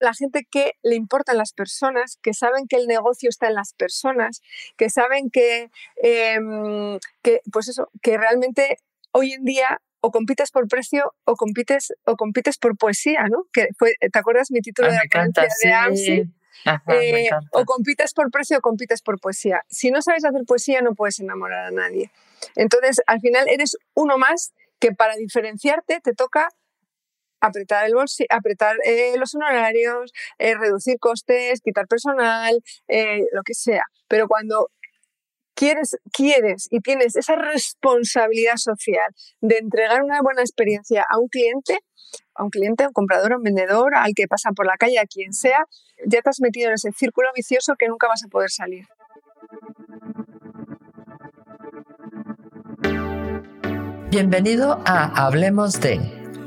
la gente que le importan las personas, que saben que el negocio está en las personas, que saben que, em, que pues eso, que realmente hoy en día o compites por precio o compites o compites por poesía, ¿no? Que fue, ¿te acuerdas mi título Ah, de la encanta, de AMSI? Ajá, Eh, o compites por precio o compites por poesía. Si no sabes hacer poesía no puedes enamorar a nadie. Entonces, al final eres uno más que para diferenciarte te toca apretar el bolsillo, apretar eh, los honorarios, eh, reducir costes, quitar personal, eh, lo que sea. Pero cuando quieres, quieres y tienes esa responsabilidad social de entregar una buena experiencia a un cliente, a un cliente, a un comprador, a un vendedor, al que pasa por la calle, a quien sea, ya te has metido en ese círculo vicioso que nunca vas a poder salir. Bienvenido a Hablemos de,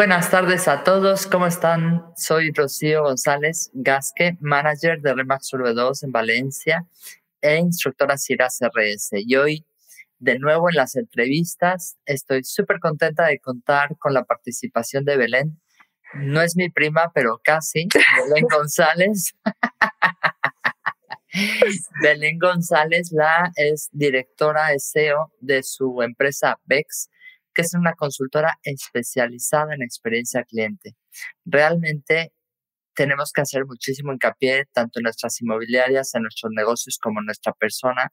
Buenas tardes a todos, ¿cómo están? Soy Rocío González Gasque, manager de Remax Urbe 2 en Valencia e instructora CIRAS RS. Y hoy, de nuevo en las entrevistas, estoy súper contenta de contar con la participación de Belén. No es mi prima, pero casi, Belén González. Belén González, la es directora SEO de su empresa Bex que es una consultora especializada en experiencia cliente. Realmente tenemos que hacer muchísimo hincapié tanto en nuestras inmobiliarias, en nuestros negocios como en nuestra persona,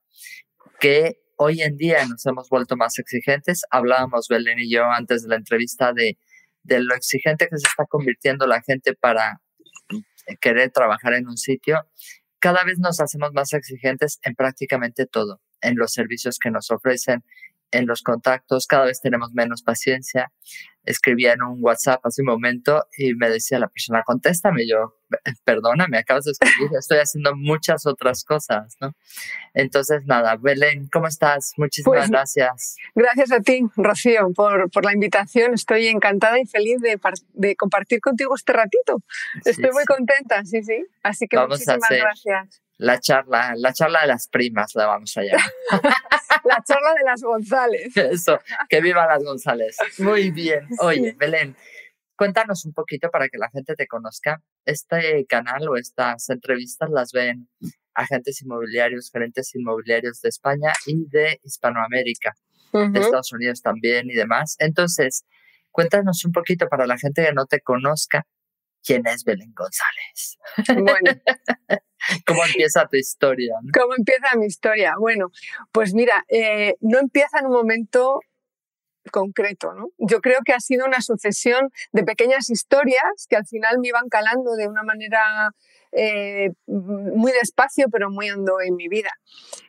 que hoy en día nos hemos vuelto más exigentes. Hablábamos, Belén y yo, antes de la entrevista de, de lo exigente que se está convirtiendo la gente para querer trabajar en un sitio. Cada vez nos hacemos más exigentes en prácticamente todo, en los servicios que nos ofrecen, en los contactos, cada vez tenemos menos paciencia. Escribía en un WhatsApp hace un momento y me decía la persona, contéstame. Yo, perdona, me acabas de escribir, estoy haciendo muchas otras cosas, ¿no? Entonces, nada, Belén, ¿cómo estás? Muchísimas Pues, gracias. Gracias a ti, Rocío, por, por la invitación. Estoy encantada y feliz de, par- de compartir contigo este ratito. Sí, Estoy muy contenta, sí, sí. Así que Vamos muchísimas gracias. La charla, la charla de las primas la vamos a llamar. La charla de las González. Eso, que viva las González. Muy bien. Oye, Sí. Belén, cuéntanos un poquito para que la gente te conozca. Este canal o estas entrevistas las ven agentes inmobiliarios, gerentes inmobiliarios de España y de Hispanoamérica, de. Estados Unidos también y demás. Entonces, cuéntanos un poquito para la gente que no te conozca. ¿Quién es Belén González? Bueno, ¿Cómo empieza tu historia? ¿cómo empieza mi historia? Bueno, pues mira, eh, no empieza en un momento concreto, ¿no? Yo creo que ha sido una sucesión de pequeñas historias que al final me iban calando de una manera eh, muy despacio, pero muy hondo en mi vida.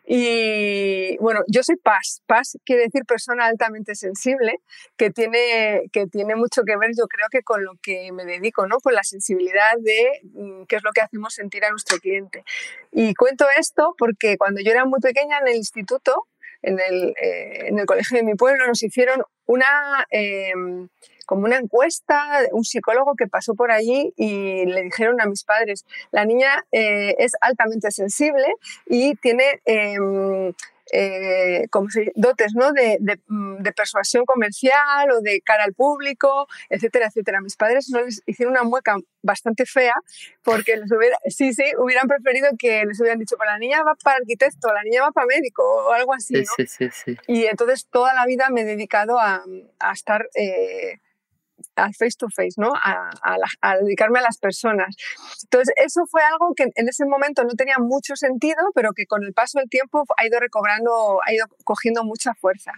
Y bueno, yo soy Paz. Paz quiere decir persona altamente sensible, que tiene, que tiene mucho que ver, yo creo que con lo que me dedico, ¿no? Con la sensibilidad de mm, qué es lo que hacemos sentir a nuestro cliente. Y cuento esto porque cuando yo era muy pequeña en el instituto, en el, eh, en el colegio de mi pueblo, nos hicieron una, eh, como una encuesta, un psicólogo que pasó por allí y le dijeron a mis padres, la niña eh, es altamente sensible y tiene... eh, como se, dotes ¿no? de, de, mm, de, persuasión comercial o de cara al público, etcétera, etcétera. Mis padres no les hicieron una mueca bastante fea porque les hubiera, sí, sí, hubieran preferido que les hubieran dicho, pues la niña va para arquitecto, la niña va para médico o algo así. Sí, ¿no? sí, sí, sí. Y entonces toda la vida me he dedicado a, a estar eh, al face to face, ¿no? A, a, a, dedicarme a las personas. Entonces, eso fue algo que en ese momento no tenía mucho sentido, pero que con el paso del tiempo ha ido recobrando, ha ido cogiendo mucha fuerza.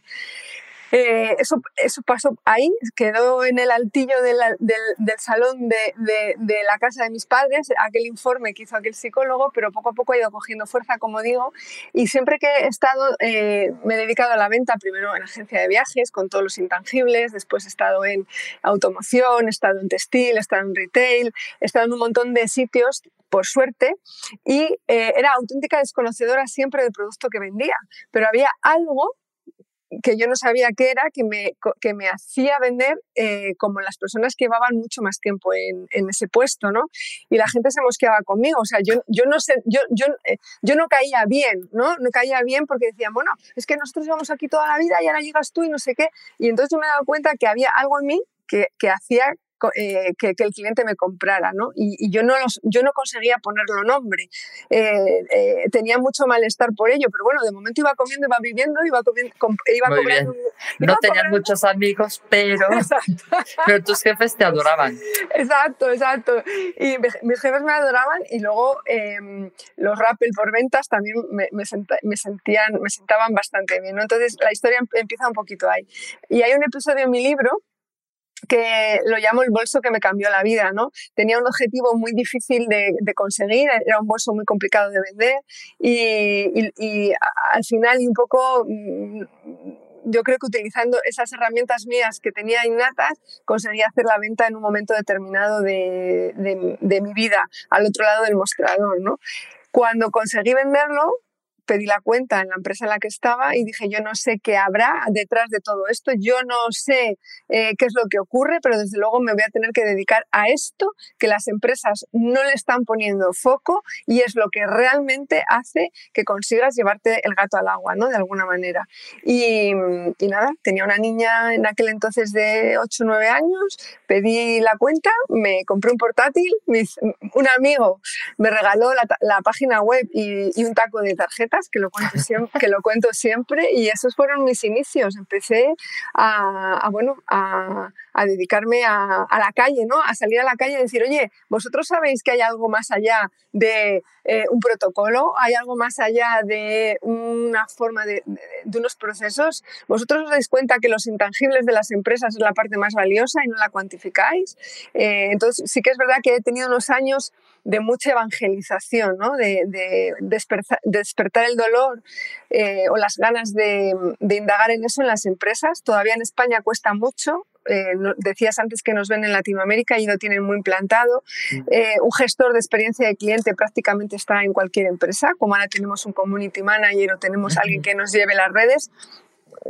Eh, eso, eso pasó ahí, quedó en el altillo de la, del, del, salón de, de, de, la casa de mis padres, aquel informe que hizo aquel psicólogo, pero poco a poco ha ido cogiendo fuerza, como digo, y siempre que he estado, eh, me he dedicado a la venta, primero en agencia de viajes, con todos los intangibles, después he estado en automoción, he estado en textil, he estado en retail, he estado en un montón de sitios por suerte, y eh, era auténtica desconocedora siempre del producto que vendía, pero había algo que yo no sabía qué era, que me, que me hacía vender eh, como las personas que llevaban mucho más tiempo en, en, ese puesto, ¿no? Y la gente se mosqueaba conmigo, o sea, yo, yo, no, sé, yo, yo, eh, yo no caía bien, ¿no? No caía bien porque decían, bueno, es que nosotros llevamos aquí toda la vida y ahora llegas tú y no sé qué. Y entonces yo me he dado cuenta que había algo en mí que, que hacía eh, que, el cliente me comprara, ¿no? Y, yo, no los, yo no conseguía ponerlo nombre. Eh, eh, tenía mucho malestar por ello, pero bueno, de momento iba comiendo, iba viviendo, iba, comiendo, iba cobrando. no tenían muchos amigos, pero, pero tus jefes te adoraban. Exacto, exacto. Y mis jefes me adoraban y luego em, los Rappel por ventas también me, me, me, sentían, me sentaban bastante bien, ¿no? Entonces la historia em, empieza un poquito ahí. Y hay un episodio en mi libro que lo llamo el bolso que me cambió la vida, ¿no? Tenía un objetivo muy difícil de, conseguir, era un bolso muy complicado de vender y, al final y un poco mm, yo creo que utilizando esas herramientas mías que tenía innatas, conseguí hacer la venta en un momento determinado de, de, mi vida, al otro lado del mostrador, ¿no? Cuando conseguí venderlo, pedí la cuenta en la empresa en la que estaba y dije, yo no sé qué habrá detrás de todo esto, yo no sé eh, qué es lo que ocurre, pero desde luego me voy a tener que dedicar a esto que las empresas no le están poniendo foco y es lo que realmente hace que consigas llevarte el gato al agua, ¿no? De alguna manera. Y, y nada, tenía una niña en aquel entonces de 8 o 9 años, pedí la cuenta, me compré un portátil, un amigo me regaló la, la página web y, y un taco de tarjeta que lo cuento siempre, y esos fueron mis inicios. Empecé a, bueno, a, a dedicarme a, la calle, ¿no? a salir a la calle y decir, oye, vosotros sabéis que hay algo más allá de eh, un protocolo, hay algo más allá de una forma de, unos procesos. Vosotros os dais cuenta que los intangibles de las empresas es la parte más valiosa y no la cuantificáis. Eh, entonces, sí que es verdad que he tenido unos años de mucha evangelización, ¿no? de, de despertar, el dolor eh, o las ganas de, indagar en eso en las empresas. Todavía en España cuesta mucho. Eh, decías antes que nos ven en Latinoamérica y lo tienen muy implantado. Eh, un gestor de experiencia de cliente prácticamente está en cualquier empresa, como ahora tenemos un community manager o tenemos alguien que nos lleve las redes,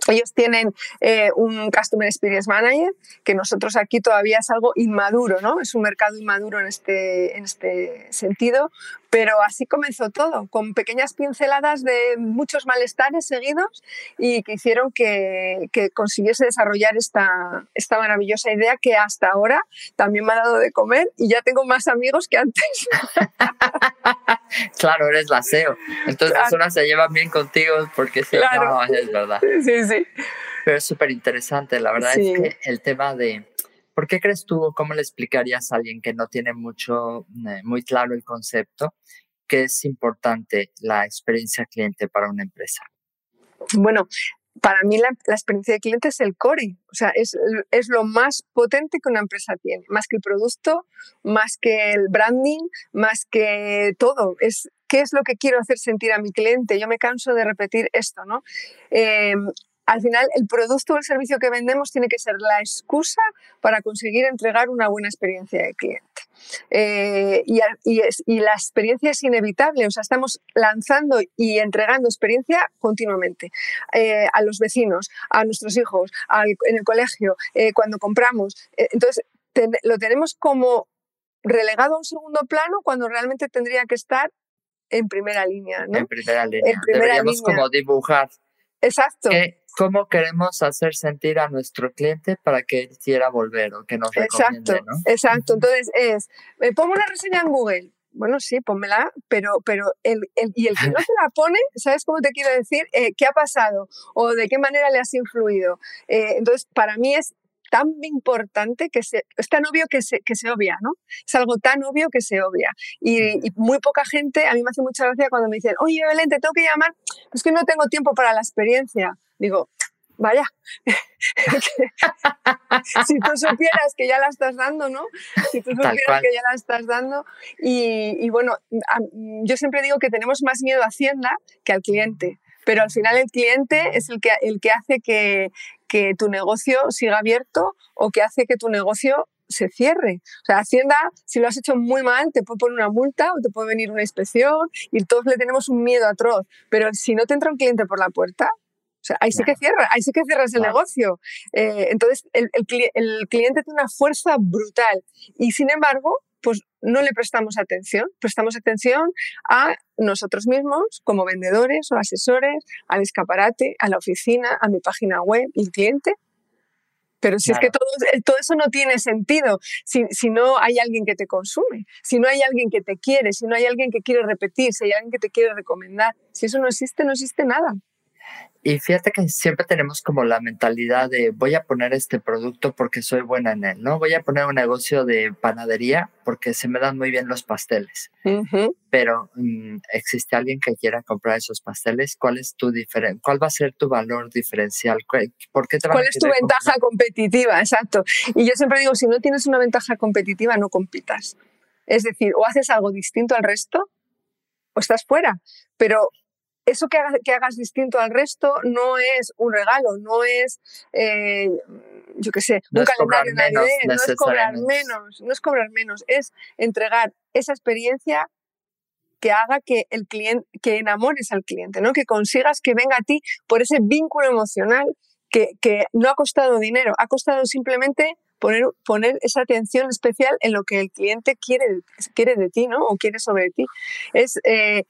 ellos tienen eh, un Customer Experience Manager, que nosotros aquí todavía es algo inmaduro, ¿no? Es un mercado inmaduro en este, en este sentido, pero así comenzó todo, con pequeñas pinceladas de muchos malestares seguidos y que hicieron que, que consiguiese desarrollar esta, esta maravillosa idea que hasta ahora también me ha dado de comer y ya tengo más amigos que antes. claro, eres la SEO. Entonces las personas se llevan bien contigo porque sí, no, es verdad. Sí, sí. Pero es súper interesante, la verdad es que el tema de ¿Por qué crees tú o cómo le explicarías a alguien que no tiene mucho, eh, muy claro el concepto, que es importante la experiencia cliente para una empresa? Bueno, para mí la, experiencia de cliente es el core, o sea, es, es, lo más potente que una empresa tiene, más que el producto, más que el branding, más que todo. Es qué es lo que quiero hacer sentir a mi cliente. Yo me canso de repetir esto, ¿no? Eh, al final el producto o el servicio que vendemos tiene que ser la excusa para conseguir entregar una buena experiencia de cliente. Eh, y, y, es, y, la experiencia es inevitable, o sea, estamos lanzando y entregando experiencia continuamente eh, a los vecinos, a nuestros hijos, al, en el colegio, eh, cuando compramos. Eh, entonces, ten, lo tenemos como relegado a un segundo plano cuando realmente tendría que estar en primera línea. ¿no? En primera línea. En primera Deberíamos línea. como dibujar. Exacto cómo queremos hacer sentir a nuestro cliente para que él quiera volver o que nos recomiende, exacto, ¿no? Exacto, entonces es, me pongo una reseña en Google, bueno, sí, pónmela, pero, pero el, el, y el que no se la pone, ¿sabes cómo te quiero decir? Eh, ¿Qué ha pasado? ¿O de qué manera le has influido? Eh, entonces, para mí es tan importante que se, es tan obvio que se, que se obvia, ¿no? Es algo tan obvio que se obvia. Y, y, muy poca gente, a mí me hace mucha gracia cuando me dicen, oye, Belén, te tengo que llamar, es que no tengo tiempo para la experiencia digo, vaya, si tú supieras que ya la estás dando, ¿no? Si tú supieras que ya la estás dando. Y, y, bueno, yo siempre digo que tenemos más miedo a Hacienda que al cliente, pero al final el cliente es el que, el que hace que, que tu negocio siga abierto o que hace que tu negocio se cierre. O sea, Hacienda, si lo has hecho muy mal, te puede poner una multa o te puede venir una inspección y todos le tenemos un miedo atroz. Pero si no te entra un cliente por la puerta, o sea, ahí sí que cierra, ahí sí que cierras el negocio. Eh, entonces, el, el, el, cliente tiene una fuerza brutal y, sin embargo, pues no le prestamos atención. Prestamos atención a nosotros mismos como vendedores o asesores, al escaparate, a la oficina, a mi página web y cliente. Pero si es que todo, todo, eso no tiene sentido, si, si, no hay alguien que te consume, si no hay alguien que te quiere, si no hay alguien que quiere repetir, si hay alguien que te quiere recomendar, si eso no existe, no existe nada. Y fíjate que siempre tenemos como la mentalidad de voy a poner este producto porque soy buena en él, ¿no? Voy a poner un negocio de panadería porque se me dan muy bien los pasteles. Pero mm, existe alguien que quiera comprar esos pasteles, ¿cuál es tu cuál va a ser tu valor diferencial? ¿Por qué te ¿Cuál es tu ventaja competitiva? Exacto. Y yo siempre digo, si no tienes una ventaja competitiva, no compitas. Es decir, o haces algo distinto al resto o estás fuera. Pero eso que hagas, que hagas, distinto al resto no es un regalo, no es, eh, yo qué sé, un calendario navideño, no es cobrar menos, no es cobrar menos, es entregar esa experiencia que haga que el cliente, que enamores al cliente, ¿no? Que consigas que venga a ti por ese vínculo emocional que, que no ha costado dinero, ha costado simplemente poner, poner esa atención especial en lo que el cliente quiere, quiere de ti, ¿no? O quiere sobre ti. Es eh,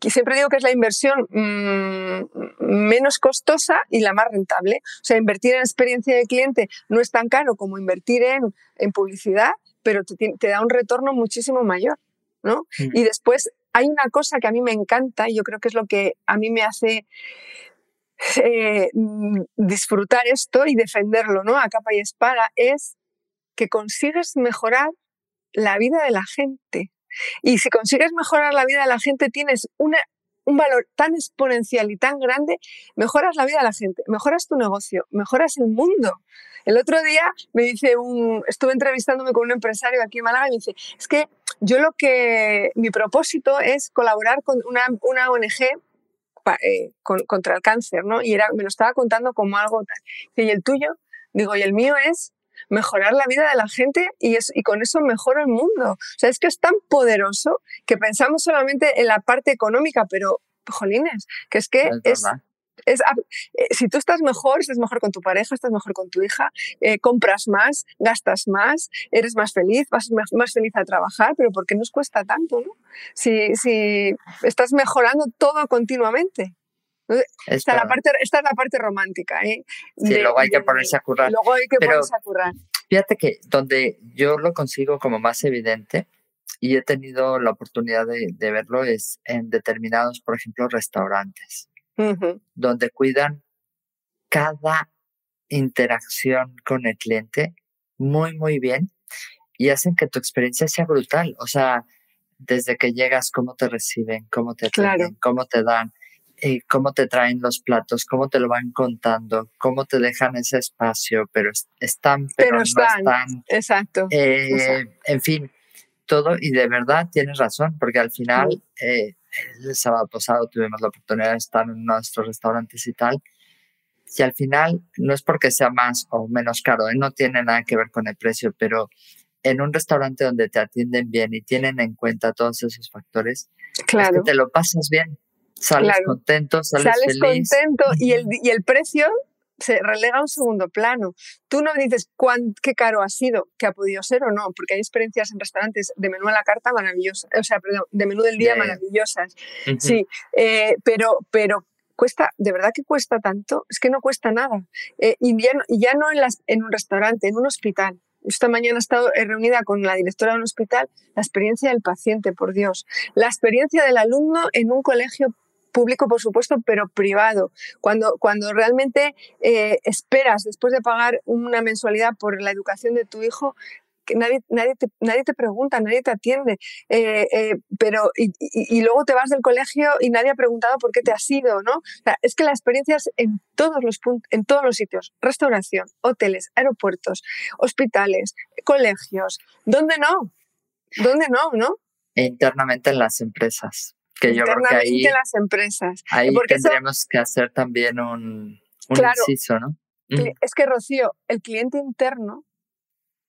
siempre digo que es la inversión mm, menos costosa y la más rentable. O sea, invertir en experiencia de cliente no es tan caro como invertir en, en publicidad, pero te, da un retorno muchísimo mayor. ¿no? Mm. Y después hay una cosa que a mí me encanta y yo creo que es lo que a mí me hace eh, disfrutar esto y defenderlo ¿no? a capa y espada, es que consigues mejorar la vida de la gente. Y si consigues mejorar la vida de la gente, tienes una, un valor tan exponencial y tan grande, mejoras la vida de la gente, mejoras tu negocio, mejoras el mundo. El otro día me dice un, estuve entrevistándome con un empresario aquí en Málaga y me dice, es que yo lo que, mi propósito es colaborar con una, una ONG eh, contra el cáncer, ¿no? Y era, me lo estaba contando como algo tal. Y el tuyo, digo, y el mío es mejorar la vida de la gente y, es, y con eso mejora el mundo. O sea, es que es tan poderoso que pensamos solamente en la parte económica, pero, jolines, que es que es, es, eh, si tú estás mejor, estás mejor con tu pareja, estás mejor con tu hija, eh, compras más, gastas más, eres más feliz, vas más, feliz a trabajar, pero ¿por qué nos cuesta tanto? ¿no? Si, si estás mejorando todo continuamente. Esta, es la parte, esta es la parte romántica. ¿eh? Sí, luego hay que ponerse a currar. Luego hay que ponerse a currar. Fíjate que donde yo lo consigo como más evidente y he tenido la oportunidad de, verlo es en determinados, por ejemplo, restaurantes, donde cuidan cada interacción con el cliente muy, muy bien y hacen que tu experiencia sea brutal. O sea, desde que llegas, cómo te reciben, cómo te atienden, cómo te dan, eh, cómo te traen los platos, cómo te lo van contando, cómo te dejan ese espacio, pero están, pero, no están. Exacto, eh, En fin, todo, y de verdad tienes razón, porque al final, eh, el sábado pasado tuvimos la oportunidad de estar en nuestros restaurantes y tal, y al final no es porque sea más o menos caro, no tiene nada que ver con el precio, pero en un restaurante donde te atienden bien y tienen en cuenta todos esos factores, claro. te lo pasas bien sales contento, sales, sales contento y el, y el precio se relega a un segundo plano. Tú no dices cuán, qué caro ha sido, que ha podido ser o no, porque hay experiencias en restaurantes de menú a la carta maravillosas, o sea, perdón, de menú del día maravillosas. Sí, eh, pero, pero cuesta, de verdad que cuesta tanto, es que no cuesta nada. Eh, y, ya, ya, no en, las, en un restaurante, en un hospital. Esta mañana he estado reunida con la directora de un hospital, la experiencia del paciente, por Dios, la experiencia del alumno en un colegio público, por supuesto, pero privado. Cuando, cuando realmente eh, esperas, después de pagar una mensualidad por la educación de tu hijo, que nadie, nadie, te, nadie te pregunta, nadie te atiende, eh, eh, pero y, luego te vas del colegio y nadie ha preguntado por qué te has ido, ¿no? es que la experiencia es en todos los en todos los sitios, restauración, hoteles, aeropuertos, hospitales, colegios, ¿dónde no? ¿Dónde no, no? Internamente en las empresas que yo creo que ahí, las empresas. Ahí tendríamos que hacer también un, un inciso, ¿no? Es que, Rocío, el cliente interno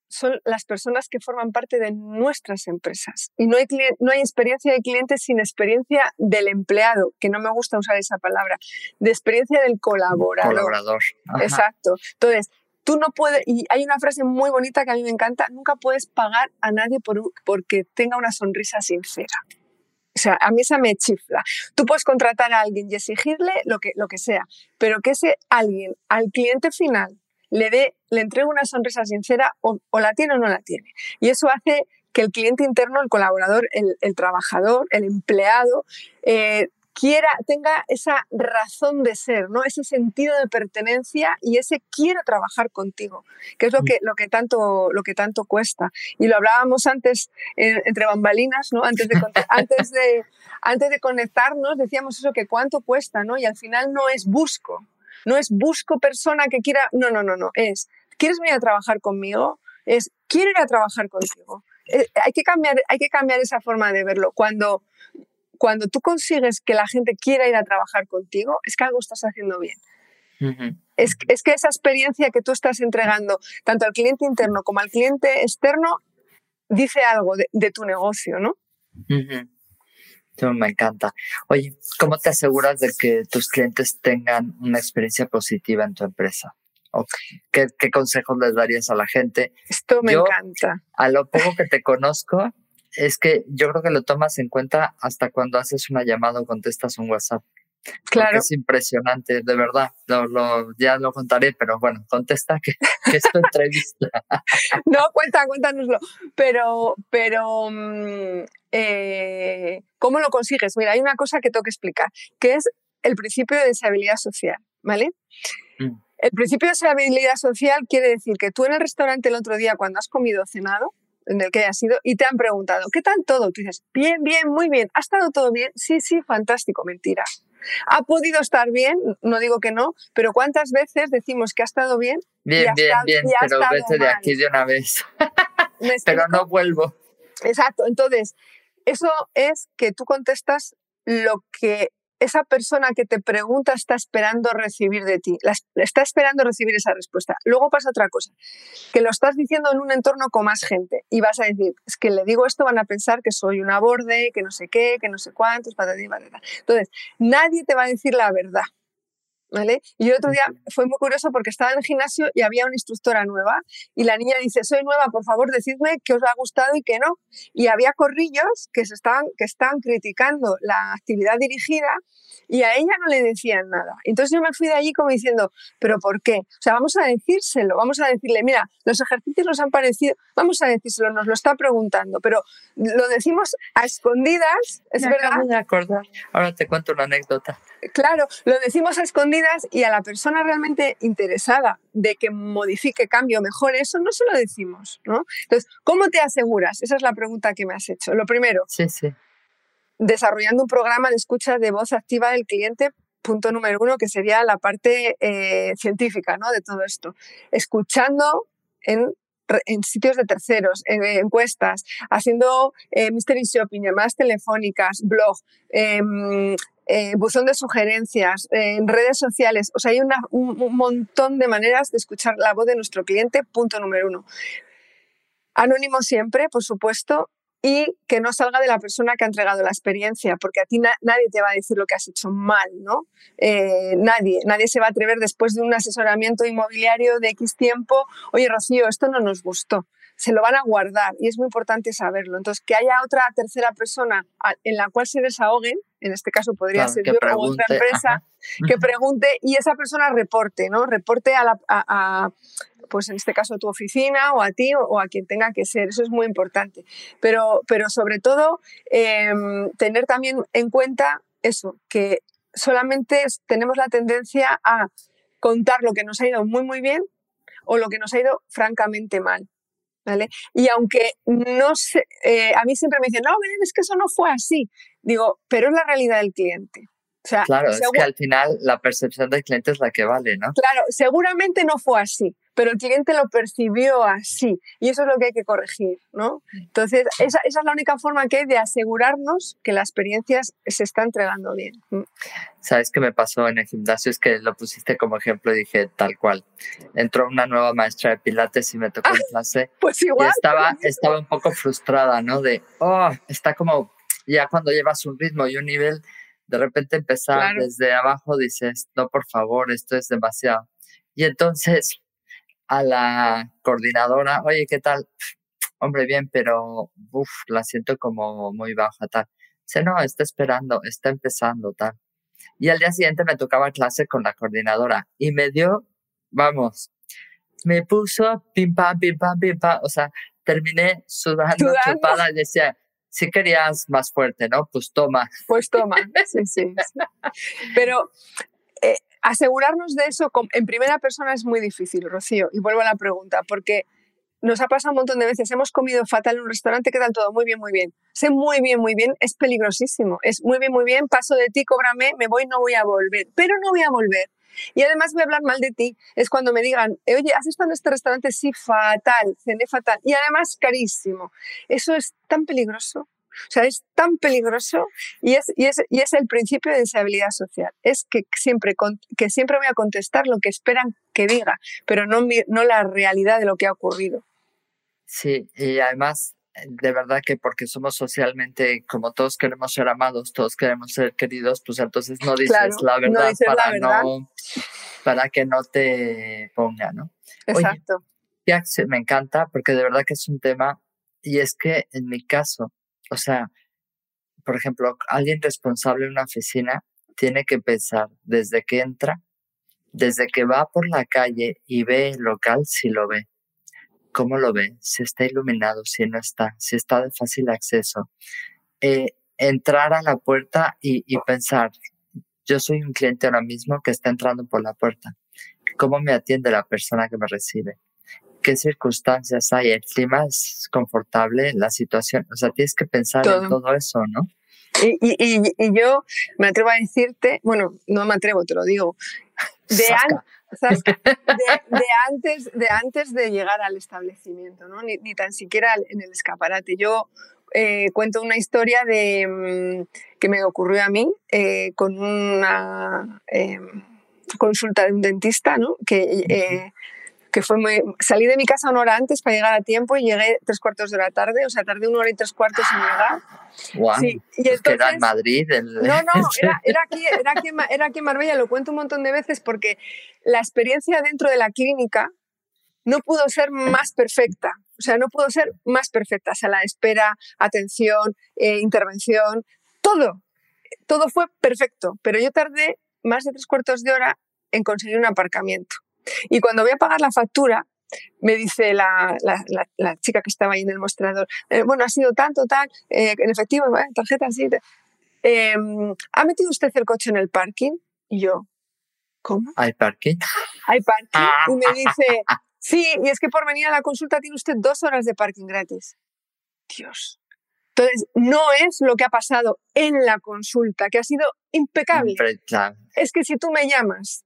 son las personas que forman parte de nuestras empresas. Y no hay, no hay experiencia de cliente sin experiencia del empleado, que no me gusta usar esa palabra, de experiencia del colaborador. Colaborador. Exacto. Entonces, tú no puedes, y hay una frase muy bonita que a mí me encanta, nunca puedes pagar a nadie por, porque tenga una sonrisa sincera. O sea, a mí esa me chifla. Tú puedes contratar a alguien y exigirle lo que, lo que sea, pero que ese alguien al cliente final le dé, le entregue una sonrisa sincera o, la tiene o no la tiene. Y eso hace que el cliente interno, el colaborador, el, trabajador, el empleado, eh, quiera, tenga esa razón de ser, ¿no? Ese sentido de pertenencia y ese quiero trabajar contigo, que es lo mm. que, lo que, tanto, lo que tanto cuesta. Y lo hablábamos antes entre bambalinas, ¿no? Antes de, antes, de, antes de conectarnos decíamos eso, que cuánto cuesta, ¿no? Y al final no es busco, no es busco persona que quiera, no, no, no, no, es, ¿quieres venir a trabajar conmigo? Es, quiero ir a trabajar contigo. Eh, hay, que cambiar, hay que cambiar esa forma de verlo. Cuando cuando tú consigues que la gente quiera ir a trabajar contigo, es que algo estás haciendo bien. es, que esa experiencia que tú estás entregando tanto al cliente interno como al cliente externo dice algo de, tu negocio, ¿no? Me encanta. Oye, ¿cómo te aseguras de que tus clientes tengan una experiencia positiva en tu empresa? ¿Qué, consejos les darías a la gente? Esto me encanta. A lo poco que te conozco, es que yo creo que lo tomas en cuenta hasta cuando haces una llamada o contestas un WhatsApp. Claro. es impresionante, de verdad. Lo, ya lo contaré, pero bueno, contesta que, que es tu entrevista. no, cuenta, cuéntanoslo. Pero, pero, mm, eh, ¿cómo lo consigues? Mira, hay una cosa que tengo que explicar, que es el principio de deshabilidad social, ¿vale? Mm. El principio de deshabilidad social quiere decir que tú en el restaurante el otro día, cuando has comido o cenado, en el que hayas sido y te han preguntado, ¿qué tal todo? Tú dices, bien, bien, muy bien. ¿Ha estado todo bien? Sí, sí, fantástico, mentira. ¿Ha podido estar bien? No digo que no, pero ¿cuántas veces decimos que ha estado bien? Bien, bien, bien, pero vete de aquí de una vez. pero no vuelvo. Exacto, entonces, eso es que tú contestas lo que esa persona que te pregunta está esperando recibir de ti, está esperando recibir esa respuesta. Luego pasa otra cosa, que lo estás diciendo en un entorno con más gente y vas a decir, es que le digo esto, van a pensar que soy una borde, que no sé qué, que no sé cuántos. Entonces, nadie te va a decir la verdad. ¿Vale? Y otro día fue muy curioso porque estaba en el gimnasio y había una instructora nueva y la niña dice, soy nueva, por favor, decidme qué os ha gustado y qué no. Y había corrillos que, se estaban, que estaban criticando la actividad dirigida y a ella no le decían nada. Entonces yo me fui de allí como diciendo, ¿pero por qué? O sea, vamos a decírselo, vamos a decirle, mira, los ejercicios nos han parecido, vamos a decírselo, nos lo está preguntando, pero lo decimos a escondidas, es verdad. de acordar. Ahora te cuento una anécdota. Claro, lo decimos a escondidas y a la persona realmente interesada de que modifique, cambio, mejore, eso no se lo decimos, ¿no? Entonces, ¿cómo te aseguras? Esa es la pregunta que me has hecho. Lo primero, sí, sí desarrollando un programa de escucha de voz activa del cliente punto número uno, que sería la parte eh, científica ¿no? de todo esto. Escuchando en, en sitios de terceros, en, encuestas, haciendo eh, mystery shopping, llamadas telefónicas, blog, em, eh, buzón de sugerencias, en redes sociales. O sea, hay un, un montón de maneras de escuchar la voz de nuestro cliente, punto número uno. Anónimo siempre, por supuesto, y que no salga de la persona que ha entregado la experiencia, porque a ti nadie te va a decir lo que has hecho mal, ¿no? Eh, nadie, nadie se va a atrever después de un asesoramiento inmobiliario de X tiempo, oye Rocío, esto no nos gustó. Se lo van a guardar y es muy importante saberlo. Entonces, que haya otra tercera persona en la cual se desahoguen, en este caso podría ser yo o otra empresa, que pregunte y esa persona reporte, ¿no? Reporte a, la, a pues en este caso a tu oficina o a ti o, a quien tenga que ser. Eso es muy importante. Pero, pero sobre todo, em, tener también en cuenta eso, que solamente tenemos la tendencia a contar lo que nos ha ido muy, muy bien o lo que nos ha ido francamente mal. ¿Vale? Y aunque no sé, eh, a mí siempre me dicen, no, es que eso no fue así. Digo, pero es la realidad del cliente. O sea, claro, es que al final la percepción del cliente es la que vale, ¿no? Claro, seguramente no fue así, pero el cliente lo percibió así y eso es lo que hay que corregir, ¿no? Entonces, esa, esa es la única forma que hay de asegurarnos que las experiencias se está entregando bien. ¿Sabes qué me pasó en el gimnasio? Es que lo pusiste como ejemplo y dije tal cual. Entró una nueva maestra de pilates y me tocó en clase. Pues igual. Y estaba, estaba un poco frustrada, ¿no? De, oh, está como, ya cuando llevas un ritmo y un nivel, de repente empezar desde abajo dices, no, por favor, esto es demasiado. Y entonces a la coordinadora, oye, ¿qué tal? Hombre, bien, pero uf, la siento como muy baja, tal. Dice, no, está esperando, está empezando, tal. Y al día siguiente me tocaba clase con la coordinadora y me dio, vamos, me puso pim pam, pim pam, pim pam. O sea, terminé sudando, chupada y decía, si querías más fuerte, ¿no? Pues toma. Pues toma, sí, sí. Pero eh, asegurarnos de eso en primera persona es muy difícil, Rocío. Y vuelvo a la pregunta, porque nos ha pasado un montón de veces, hemos comido fatal en un restaurante, ¿qué tal todo? Muy bien, muy bien. Sé muy bien, muy bien, es peligrosísimo. Es muy bien, muy bien, paso de ti, cóbrame, me voy, no voy a volver. Pero no voy a volver. Y además voy a hablar mal de ti. Es cuando me digan, oye, ¿has estado en este restaurante? Sí, fatal, cené fatal. Y además carísimo. Eso es tan peligroso. O sea, es tan peligroso y es, y es, y es el principio de deshabilidad social. Es que siempre, que siempre voy a contestar lo que esperan que diga, pero no, no la realidad de lo que ha ocurrido. Sí, y además, de verdad que porque somos socialmente, como todos queremos ser amados, todos queremos ser queridos, pues entonces no dices la verdad, para, No, para que no te ponga, ¿no? Exacto. Oye, me encanta porque de verdad que es un tema, y es que en mi caso, o sea, por ejemplo, alguien responsable en una oficina tiene que pensar desde que entra, desde que va por la calle y ve el local, si lo ve, cómo lo ve, si está iluminado, si no está, si está de fácil acceso. Eh, entrar a la puerta y, y pensar, yo soy un cliente ahora mismo que está entrando por la puerta. ¿Cómo me atiende la persona que me recibe? qué circunstancias hay, el clima es confortable, la situación, o sea, tienes que pensar en todo eso, ¿no? Y, y, y, yo me atrevo a decirte, bueno, no me atrevo, te lo digo, de, de, antes, de antes de llegar al establecimiento, ¿no? ni, ni tan siquiera en el escaparate. Yo eh, cuento una historia de, mm, que me ocurrió a mí eh, con una em, consulta de un dentista, ¿no? que eh, que fue muy... Salí de mi casa una hora antes para llegar a tiempo y llegué tres cuartos de hora tarde, o sea, tardé una hora y tres cuartos en llegar. Wow. Sí, y entonces, era en Madrid. No, no, era, era, aquí, era, aquí, era aquí en Marbella, lo cuento un montón de veces porque la experiencia dentro de la clínica no pudo ser más perfecta. O sea, no pudo ser más perfecta. O sea, la espera, atención, eh, intervención, todo. Todo fue perfecto, pero yo tardé más de tres cuartos de hora en conseguir un aparcamiento. Y cuando voy a pagar la factura, me dice la, la, chica que estaba ahí en el mostrador, eh, bueno, ha sido tanto, tal, eh, en efectivo, tarjeta así. Em, ¿Ha metido usted el coche en el parking? Y yo, ¿cómo? ¿Hay parking? Hay parking. Y me dice, sí, y es que por venir a la consulta tiene usted dos horas de parking gratis. Dios. Entonces, no es lo que ha pasado en la consulta, que ha sido impecable. Es que si tú me llamas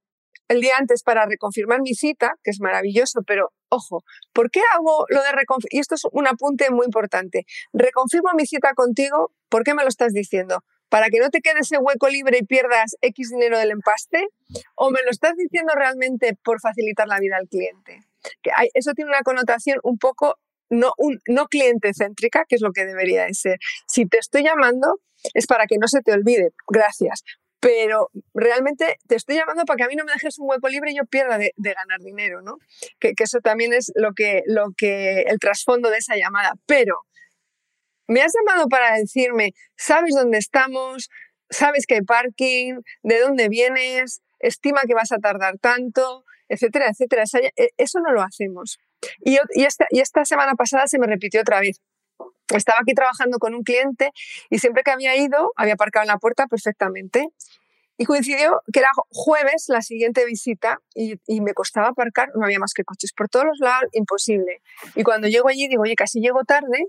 el día antes para reconfirmar mi cita, que es maravilloso, pero ojo, ¿por qué hago lo de reconfirmar? Y esto es un apunte muy importante. Reconfirmo mi cita contigo, ¿por qué me lo estás diciendo? ¿Para que no te quede ese hueco libre y pierdas X dinero del empaste? ¿O me lo estás diciendo realmente por facilitar la vida al cliente? Eso tiene una connotación un poco no, no cliente céntrica, que es lo que debería de ser. Si te estoy llamando es para que no se te olvide, gracias, pero realmente te estoy llamando para que a mí no me dejes un hueco libre y yo pierda de, ganar dinero, ¿no? Que, eso también es lo que, lo que, el trasfondo de esa llamada. Pero me has llamado para decirme, ¿sabes dónde estamos? ¿Sabes que hay parking? ¿De dónde vienes? ¿Estima que vas a tardar tanto? Etcétera, etcétera. E, eso no lo hacemos. Y, esta, y esta semana pasada se me repitió otra vez estaba aquí trabajando con un cliente y siempre que había ido, había aparcado en la puerta perfectamente. Y coincidió que era jueves la siguiente visita y, me costaba aparcar, no había más que coches por todos los lados, imposible. Y cuando llego allí digo, oye, casi llego tarde,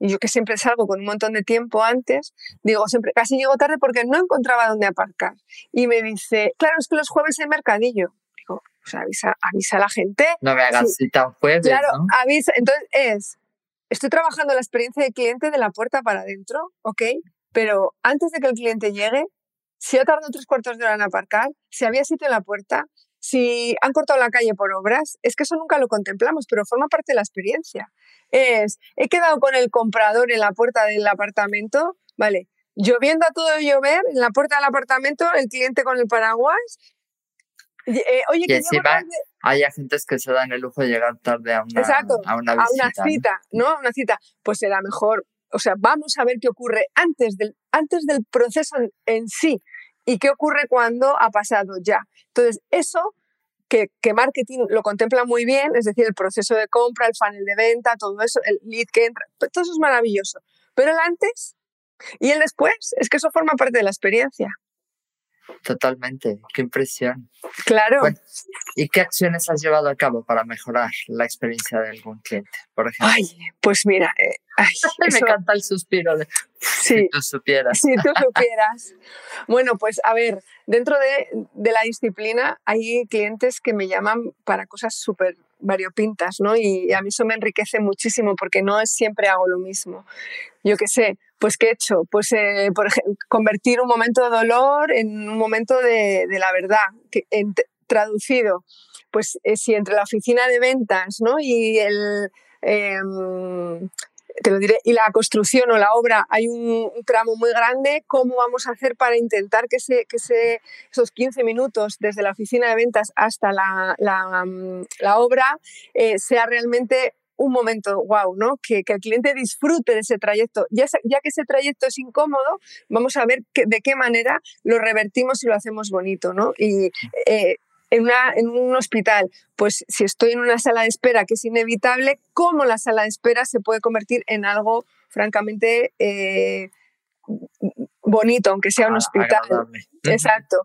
y yo que siempre salgo con un montón de tiempo antes, digo, siempre, casi llego tarde porque no encontraba dónde aparcar. Y me dice, claro, es que los jueves hay mercadillo. Digo, pues avisa, avisa a la gente. No me hagas cita un jueves, Claro, ¿no? avisa. Entonces es, estoy trabajando la experiencia del cliente de la puerta para adentro, ¿ok? Pero antes de que el cliente llegue, si ha tardado tres cuartos de hora en aparcar, si había sitio en la puerta, si han cortado la calle por obras, es que eso nunca lo contemplamos, pero forma parte de la experiencia. Es, he quedado con el comprador en la puerta del apartamento, vale, lloviendo a todo llover, en la puerta del apartamento, el cliente con el paraguas. eh, oye, que tarde. Hay agentes que se dan el lujo de llegar tarde a una, Exacto, a una a visita. una ¿no? cita, ¿no? A una cita, pues será mejor. O sea, vamos a ver qué ocurre antes del, antes del proceso en, en sí y qué ocurre cuando ha pasado ya. Entonces, eso que, que marketing lo contempla muy bien, es decir, el proceso de compra, el funnel de venta, todo eso, el lead que entra, pues todo eso es maravilloso. Pero el antes y el después, es que eso forma parte de la experiencia. Totalmente, qué impresión. Claro. Bueno, ¿Y qué acciones has llevado a cabo para mejorar la experiencia de algún cliente, por ejemplo? Ay, pues mira, eh, ay, Me eso- encanta el suspiro de sí, si tú supieras. Si tú supieras. Bueno, pues a ver, dentro de, de la disciplina hay clientes que me llaman para cosas súper variopintas, ¿no? Y a mí eso me enriquece muchísimo porque no es siempre hago lo mismo. Yo qué sé, pues ¿qué he hecho? Pues, eh, por ejemplo, convertir un momento de dolor en un momento de, la verdad, traducido. Pues eh, si entre la oficina de ventas, ¿no? Y el... em, te lo diré, y la construcción o la obra hay un, tramo muy grande, ¿cómo vamos a hacer para intentar que, ese, que ese, esos 15 minutos desde la oficina de ventas hasta la, la, mm, obra eh, sea realmente un momento wow, ¿no? Que, que el cliente disfrute de ese trayecto. Ya, ya que ese trayecto es incómodo, vamos a ver que- de qué manera lo revertimos y lo hacemos bonito, ¿no? Y eh, en, una, en un hospital, pues si estoy en una sala de espera que es inevitable, ¿cómo la sala de espera se puede convertir en algo francamente eh, bonito, aunque sea un Ah, hospital? agradable. Exacto.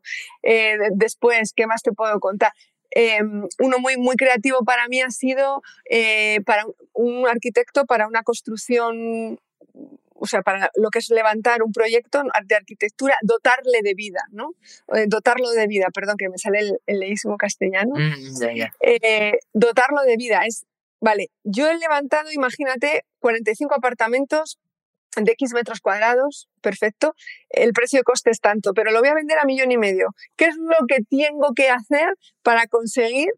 Eh, de- después, ¿qué más te puedo contar? Eh, uno muy, muy creativo para mí ha sido eh, para un arquitecto para una construcción, o sea, para lo que es levantar un proyecto de arquitectura, dotarle de vida, ¿no? Eh, dotarlo de vida, perdón, que me sale el, el leísmo castellano. Mm. Eh, dotarlo de vida es, vale, yo he levantado, imagínate, 45 apartamentos de X metros cuadrados, perfecto, el precio de coste es tanto, pero lo voy a vender a millón y medio. ¿Qué es lo que tengo que hacer para conseguir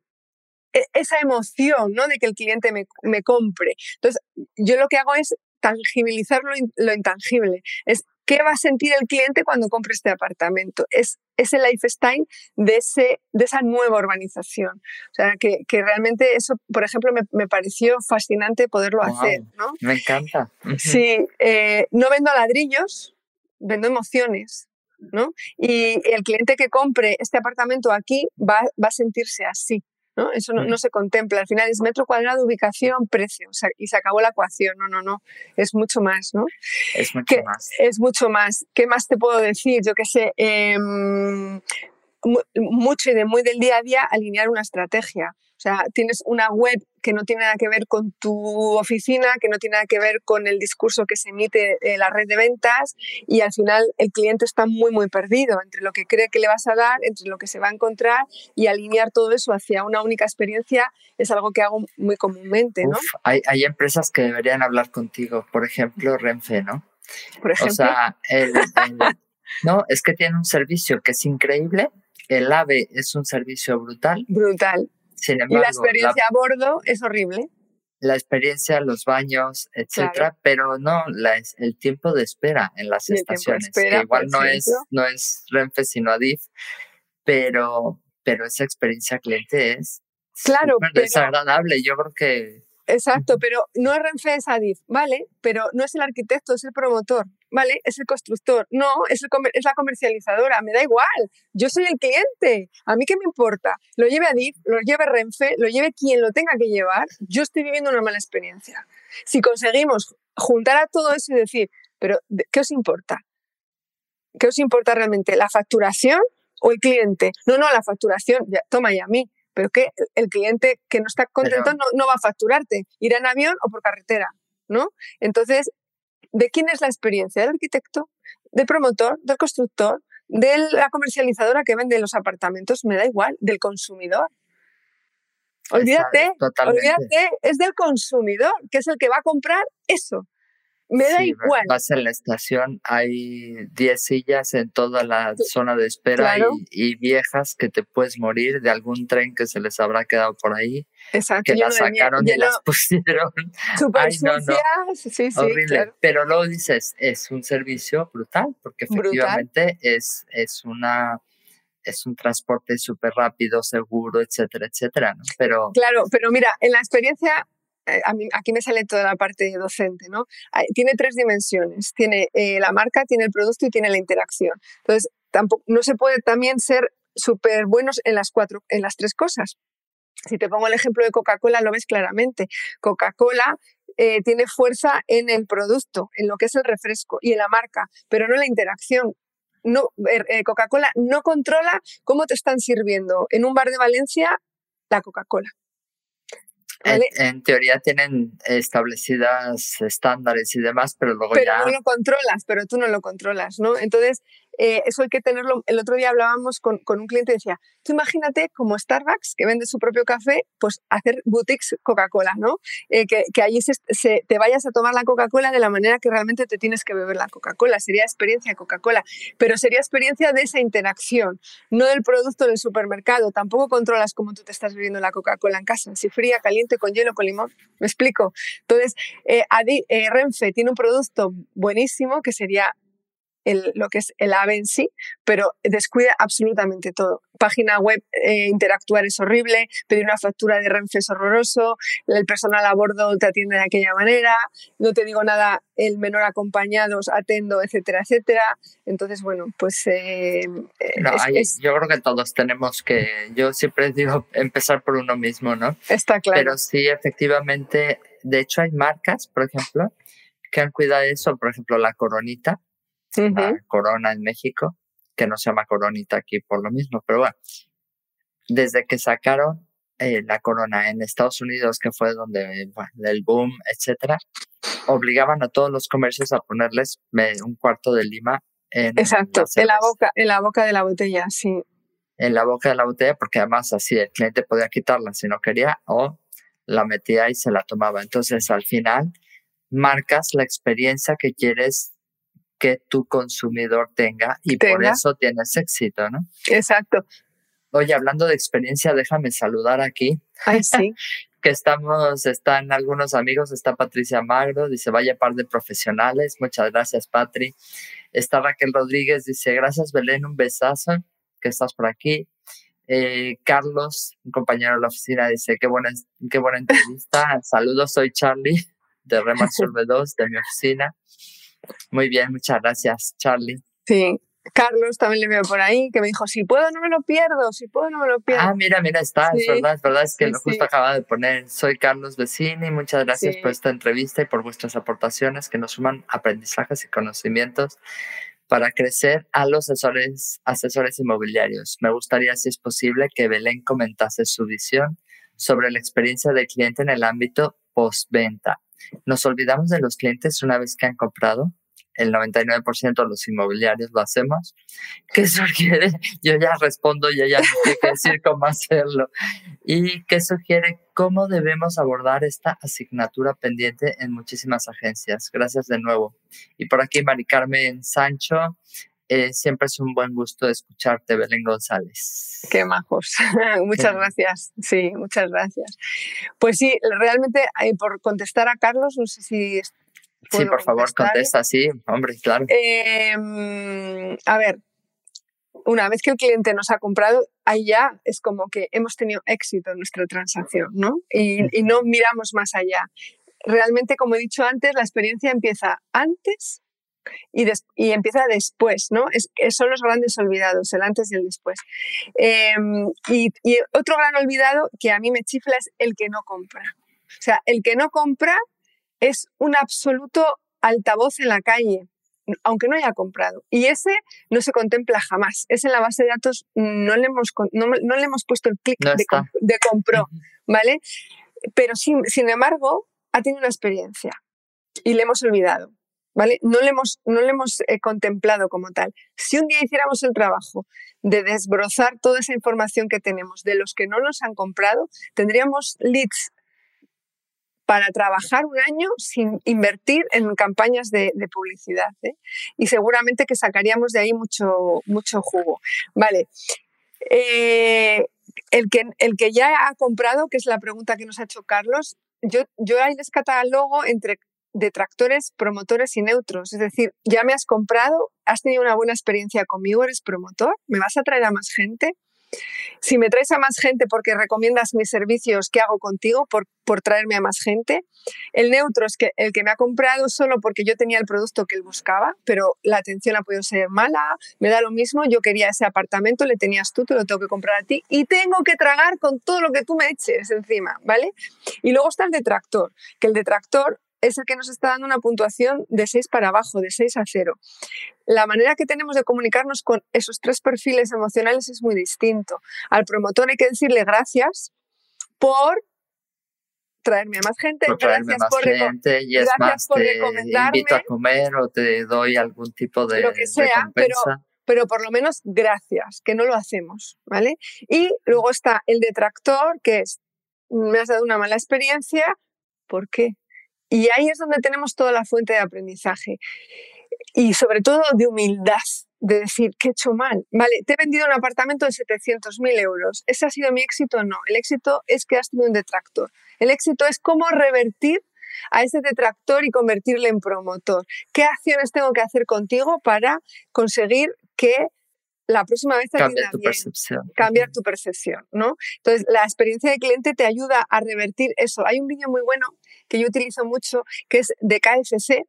e- esa emoción ¿no? de que el cliente me, me compre? Entonces, yo lo que hago es tangibilizar lo, lo intangible. Es qué va a sentir el cliente cuando compre este apartamento. Es ese lifestyle de, ese, de esa nueva urbanización. O sea, que, que realmente eso, por ejemplo, me, me pareció fascinante poderlo hacer. ¿no? Me encanta. Sí, eh, no vendo ladrillos, vendo emociones, ¿no? Y el cliente que compre este apartamento aquí va, va a sentirse así, ¿no? Eso no, no se contempla. Al final es metro cuadrado, ubicación, precio. o sea, y se acabó la ecuación. No, no, no. Es mucho más, ¿no? Es mucho más. Es mucho más. ¿Qué más te puedo decir? Yo qué sé. em, mu- mucho y de muy del día a día alinear una estrategia. O sea, tienes una web que no tiene nada que ver con tu oficina, que no tiene nada que ver con el discurso que se emite en la red de ventas y al final el cliente está muy, muy perdido entre lo que cree que le vas a dar, entre lo que se va a encontrar y alinear todo eso hacia una única experiencia es algo que hago muy comúnmente, ¿no? Uf, hay, hay empresas que deberían hablar contigo, por ejemplo, Renfe, ¿no? Por O ejemplo. sea, el- el- no, es que tiene un servicio que es increíble, el AVE es un servicio brutal, brutal. sin Y embargo, la experiencia a bordo es horrible. la experiencia, los baños, etcétera, pero no la, el tiempo de espera en las Y el estaciones, espera, que igual no es, no es Renfe, sino Adif, pero, pero esa experiencia cliente es Claro, pero- desagradable. Yo creo que Exacto, pero no es Renfe, es Adif, ¿vale? Pero no es el arquitecto, es el promotor, ¿vale? Es el constructor, no, es, el comer- es la comercializadora, me da igual, yo soy el cliente, a mí qué me importa, lo lleve Adif, lo lleve Renfe, lo lleve quien lo tenga que llevar, yo estoy viviendo una mala experiencia. Si conseguimos juntar a todo eso y decir, pero ¿de- ¿qué os importa? ¿Qué os importa realmente? ¿La facturación o el cliente? No, no, la facturación, ya, toma ya a mí. Pero que el cliente que no está contento Pero- no, no va a facturarte, irá en avión o por carretera, ¿no? Entonces, ¿de quién es la experiencia? ¿Del arquitecto? ¿Del promotor? ¿Del constructor? ¿De la comercializadora que vende los apartamentos? Me da igual, del consumidor. Olvídate, olvídate, es del consumidor, que es el que va a comprar eso. Me da igual. Vas en la estación, hay 10 sillas en toda la zona de espera y, viejas que te puedes morir de algún tren que se les habrá quedado por ahí. Exacto. Que las sacaron y las pusieron. Super sí, sí, Horrible. Pero luego dices, es un servicio brutal, porque efectivamente es, es una es un transporte súper rápido, seguro, etcétera, etcétera, ¿no? Pero... Claro, pero mira, en la experiencia eh, aquí me sale toda la parte docente, ¿no? Tiene tres dimensiones. Tiene eh, la marca, tiene el producto y tiene la interacción. Entonces, tampoco, no se puede también ser súper buenos en las, cuatro, en las tres cosas. Si te pongo el ejemplo de Coca-Cola, lo ves claramente. Coca-Cola eh, tiene fuerza en el producto, en lo que es el refresco y en la marca, pero no en la interacción. No, Coca-Cola no controla cómo te están sirviendo en un bar de Valencia la Coca-Cola. En, teoría tienen establecidas estándares y demás, pero luego pero ya... no lo controlas, pero tú no lo controlas, ¿no? Entonces, eh, eso hay que tenerlo. El otro día hablábamos con, con, un cliente y decía, tú imagínate como Starbucks, que vende su propio café, pues hacer boutiques Coca-Cola, ¿no? Eh, que, que allí se, te vayas a tomar la Coca-Cola de la manera que realmente te tienes que beber la Coca-Cola. Sería experiencia Coca-Cola, pero sería experiencia de esa interacción, no del producto del supermercado. Tampoco controlas cómo tú te estás bebiendo la Coca-Cola en casa, si fría, caliente, con hielo, con limón. ¿Me explico? Entonces, eh, Renfe tiene un producto buenísimo que sería lo que es el AVE en sí, pero descuida absolutamente todo. Página web, eh, interactuar es horrible, pedir una factura de Renfe es horroroso, el personal a bordo te atiende de aquella manera, no te digo nada, el menor acompañados, atendo, etcétera, etcétera. Entonces, bueno, pues... Eh, yo creo que todos tenemos que, yo siempre digo, empezar por uno mismo, ¿no? Está claro. Pero sí, efectivamente, de hecho hay marcas, por ejemplo, que han cuidado eso, por ejemplo, la coronita Corona en México, que no se llama Coronita aquí por lo mismo, pero bueno, desde que sacaron eh, la Corona en Estados Unidos, que fue donde el boom, etcétera, obligaban a todos los comercios a ponerles un cuarto de lima en Exacto, en la boca, en la boca de la botella, sí. En la boca de la botella, porque además así el cliente podía quitarla si no quería o la metía y se la tomaba. Entonces, al final, marcas la experiencia que quieres que tu consumidor tenga y por eso tienes éxito, ¿no? Exacto. Oye, hablando de experiencia, déjame saludar aquí. Ay, sí. que estamos, están algunos amigos, está Patricia Magro, dice, vaya par de profesionales, muchas gracias, Patri. Está Raquel Rodríguez, dice, gracias, Belén, un besazo, que estás por aquí. Eh, Carlos, un compañero de la oficina, dice, qué buena, qué buena entrevista. Saludos, soy Charlie, de Remax 2, de mi oficina. Muy bien, muchas gracias, Charlie. Sí, Carlos también le veo por ahí, que me dijo, si puedo no me lo pierdo, si puedo no me lo pierdo. Ah, mira, mira, está, es verdad, es verdad, es que lo justo acaba de poner, soy Carlos Vecini, muchas gracias por esta entrevista y por vuestras aportaciones que nos suman aprendizajes y conocimientos para crecer a los asesores, asesores inmobiliarios. Me gustaría, si es posible, que Belén comentase su visión sobre la experiencia del cliente en el ámbito postventa nos olvidamos de los clientes una vez que han comprado. El 99% de los inmobiliarios lo hacemos. ¿Qué sugiere? Yo ya respondo, yo ya no sé decir cómo hacerlo. ¿Y qué sugiere? ¿Cómo debemos abordar esta asignatura pendiente en muchísimas agencias? Gracias de nuevo. Y por aquí, Mari Carmen Sancho, eh, siempre es un buen gusto escucharte, Belén González. Qué majos. muchas gracias. Sí, muchas gracias. Pues sí, realmente, eh, por contestar a Carlos, no sé si. Sí, por favor, contesta, sí, hombre, claro. Em, a ver, una vez que el cliente nos ha comprado, ahí ya es como que hemos tenido éxito en nuestra transacción, ¿no? Y, y no miramos más allá. Realmente, como he dicho antes, la experiencia empieza antes y, y, empieza después, ¿no? Es, son los grandes olvidados, el antes y el después. Em, y, y, otro gran olvidado que a mí me chifla es el que no compra. O sea, el que no compra es un absoluto altavoz en la calle, aunque no haya comprado. Y ese no se contempla jamás. Ese en la base de datos no le hemos, no, no le hemos puesto el clic de, de, compró, ¿vale? Pero sin, sin embargo, ha tenido una experiencia y le hemos olvidado. ¿Vale? No le hemos, no le hemos eh, contemplado como tal. Si un día hiciéramos el trabajo de desbrozar toda esa información que tenemos de los que no nos han comprado, tendríamos leads para trabajar un año sin invertir en campañas de, publicidad. ¿eh? Y seguramente que sacaríamos de ahí mucho, mucho jugo. Vale. Eh, el, que, el que ya ha comprado, que es la pregunta que nos ha hecho Carlos, yo, yo ahí les catalogo entre detractores, promotores y neutros. Es decir, ya me has comprado, has tenido una buena experiencia conmigo, eres promotor, me vas a traer a más gente. Si me traes a más gente porque recomiendas mis servicios, ¿qué hago contigo por, por traerme a más gente? El neutro es que el que me ha comprado solo porque yo tenía el producto que él buscaba, pero la atención ha podido ser mala, me da lo mismo, yo quería ese apartamento, le tenías tú, te lo tengo que comprar a ti y tengo que tragar con todo lo que tú me eches encima, ¿vale? Y luego está el detractor, que el detractor es el que nos está dando una puntuación de 6 para abajo, de 6 a 0. La manera que tenemos de comunicarnos con esos tres perfiles emocionales es muy distinto. Al promotor hay que decirle gracias por traerme a más gente, gracias, por, gente y es más, te invito a comer o te doy algún tipo de lo que sea, pero pero por lo menos gracias, que no lo hacemos, ¿vale? Y luego está el detractor, que es, me has dado una mala experiencia, ¿por qué? Y ahí es donde tenemos toda la fuente de aprendizaje. Y sobre todo de humildad, de decir, ¿qué he hecho mal? Vale, te he vendido un apartamento de 700.000 euros. ¿Ese ha sido mi éxito? No. El éxito es que has tenido un detractor. El éxito es cómo revertir a ese detractor y convertirle en promotor. ¿Qué acciones tengo que hacer contigo para conseguir que la próxima vez cambiar tu percepción. Cambiar tu percepción, ¿no? Entonces, la experiencia de cliente te ayuda a revertir eso. Hay un vídeo muy bueno que yo utilizo mucho, que es de KFC,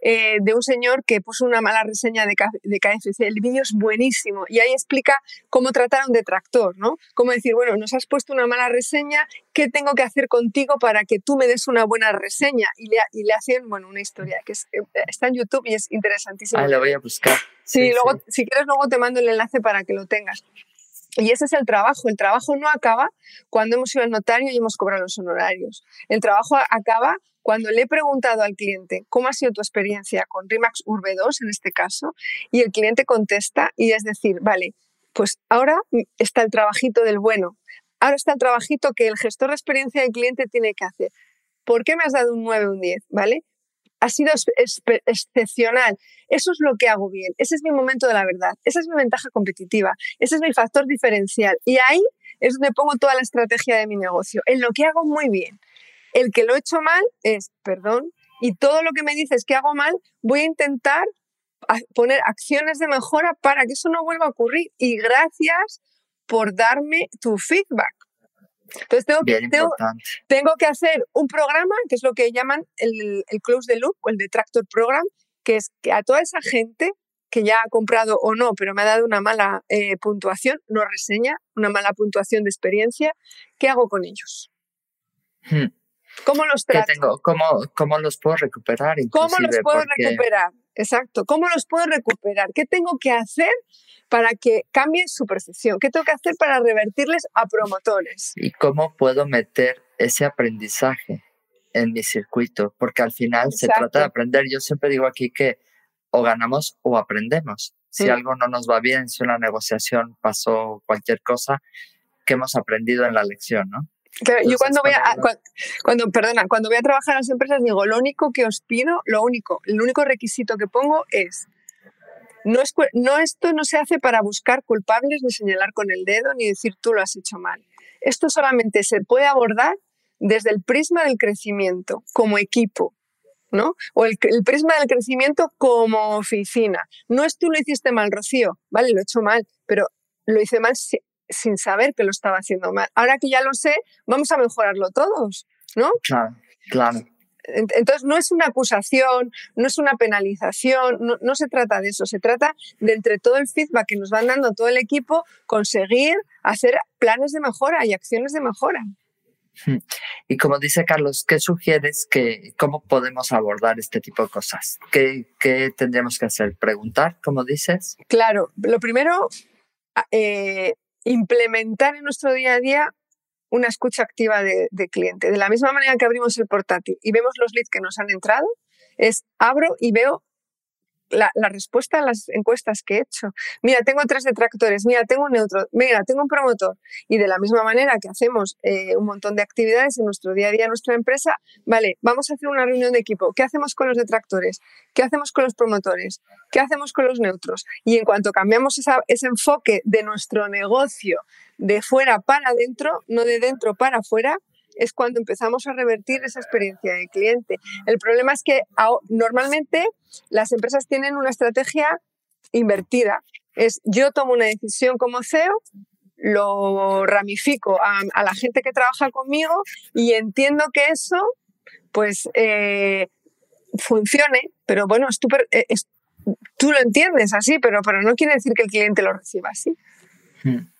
eh, de un señor que puso una mala reseña de, KFC. El vídeo es buenísimo y ahí explica cómo tratar a un detractor, ¿no? Cómo decir, bueno, nos has puesto una mala reseña, ¿qué tengo que hacer contigo para que tú me des una buena reseña? Y le, y le hacen, bueno, una historia que eh, está en YouTube y es interesantísima. Ah, lo voy a buscar. Sí, luego, si quieres, luego te mando el enlace para que lo tengas. Y ese es el trabajo. El trabajo no acaba cuando hemos ido al notario y hemos cobrado los honorarios. El trabajo acaba cuando le he preguntado al cliente cómo ha sido tu experiencia con RIMAX Urbe 2 en este caso, y el cliente contesta y es decir, vale, pues ahora está el trabajito del bueno, ahora está el trabajito que el gestor de experiencia del cliente tiene que hacer. ¿Por qué me has dado un 9 o un 10? ¿Vale? Ha sido excepcional. Eso es lo que hago bien. Ese es mi momento de la verdad. Esa es mi ventaja competitiva. Ese es mi factor diferencial. Y ahí es donde pongo toda la estrategia de mi negocio. En lo que hago muy bien. El que lo he hecho mal es, perdón, y todo lo que me dices que hago mal, voy a intentar poner acciones de mejora para que eso no vuelva a ocurrir. Y gracias por darme tu feedback. Entonces tengo, tengo, que hacer un programa, que es lo que llaman el, el Close the Loop o el Detractor Program, que es que a toda esa gente que ya ha comprado o no, pero me ha dado una mala eh, puntuación, no reseña, una mala puntuación de experiencia, ¿qué hago con ellos? Hmm. ¿Cómo los trato? Tengo? ¿Cómo, ¿Cómo, los puedo recuperar? ¿Cómo los puedo recuperar? Exacto. ¿Cómo los puedo recuperar? ¿Qué tengo que hacer para que cambien su percepción? ¿Qué tengo que hacer para revertirles a promotores? ¿Y cómo puedo meter ese aprendizaje en mi circuito? Porque al final se trata de aprender. Yo siempre digo aquí que o ganamos o aprendemos. Si algo no nos va bien, si una negociación pasó cualquier cosa, que hemos aprendido en la lección, ¿no? Yo cuando voy a, cuando, perdona, cuando voy a trabajar en las empresas digo, lo único que os pido, lo único, el único requisito que pongo es no, es, no esto no se hace para buscar culpables ni señalar con el dedo ni decir tú lo has hecho mal. Esto solamente se puede abordar desde el prisma del crecimiento como equipo, ¿no? O el, el, prisma del crecimiento como oficina. No es tú lo hiciste mal, Rocío, vale, lo he hecho mal, pero lo hice mal sin saber que lo estaba haciendo mal. Ahora que ya lo sé, vamos a mejorarlo todos, ¿no? Claro, claro. Entonces, no es una acusación, no es una penalización, no, se trata de eso, se trata de entre todo el feedback que nos van dando todo el equipo, conseguir hacer planes de mejora y acciones de mejora. Hmm. Y como dice Carlos, ¿qué sugieres que cómo podemos abordar este tipo de cosas? ¿Qué, qué tendríamos que hacer? ¿Preguntar, como dices? Claro, lo primero, eh, implementar en nuestro día a día una escucha activa de, cliente. De la misma manera que abrimos el portátil y vemos los leads que nos han entrado, es abro y veo la, respuesta a las encuestas que he hecho. Mira, tengo tres detractores, mira, tengo un neutro, mira, tengo un promotor. Y de la misma manera que hacemos eh, un montón de actividades en nuestro día a día en nuestra empresa, vale, vamos a hacer una reunión de equipo. ¿Qué hacemos con los detractores? ¿Qué hacemos con los promotores? ¿Qué hacemos con los neutros? Y en cuanto cambiamos ese enfoque de nuestro negocio de fuera para adentro, no de dentro para afuera, es cuando empezamos a revertir esa experiencia de cliente. El problema es que normalmente las empresas tienen una estrategia invertida. Es yo tomo una decisión como CEO, lo ramifico a, la gente que trabaja conmigo y entiendo que eso pues eh, funcione, pero bueno, eh, tú lo entiendes así, pero, pero no quiere decir que el cliente lo reciba así. Hmm.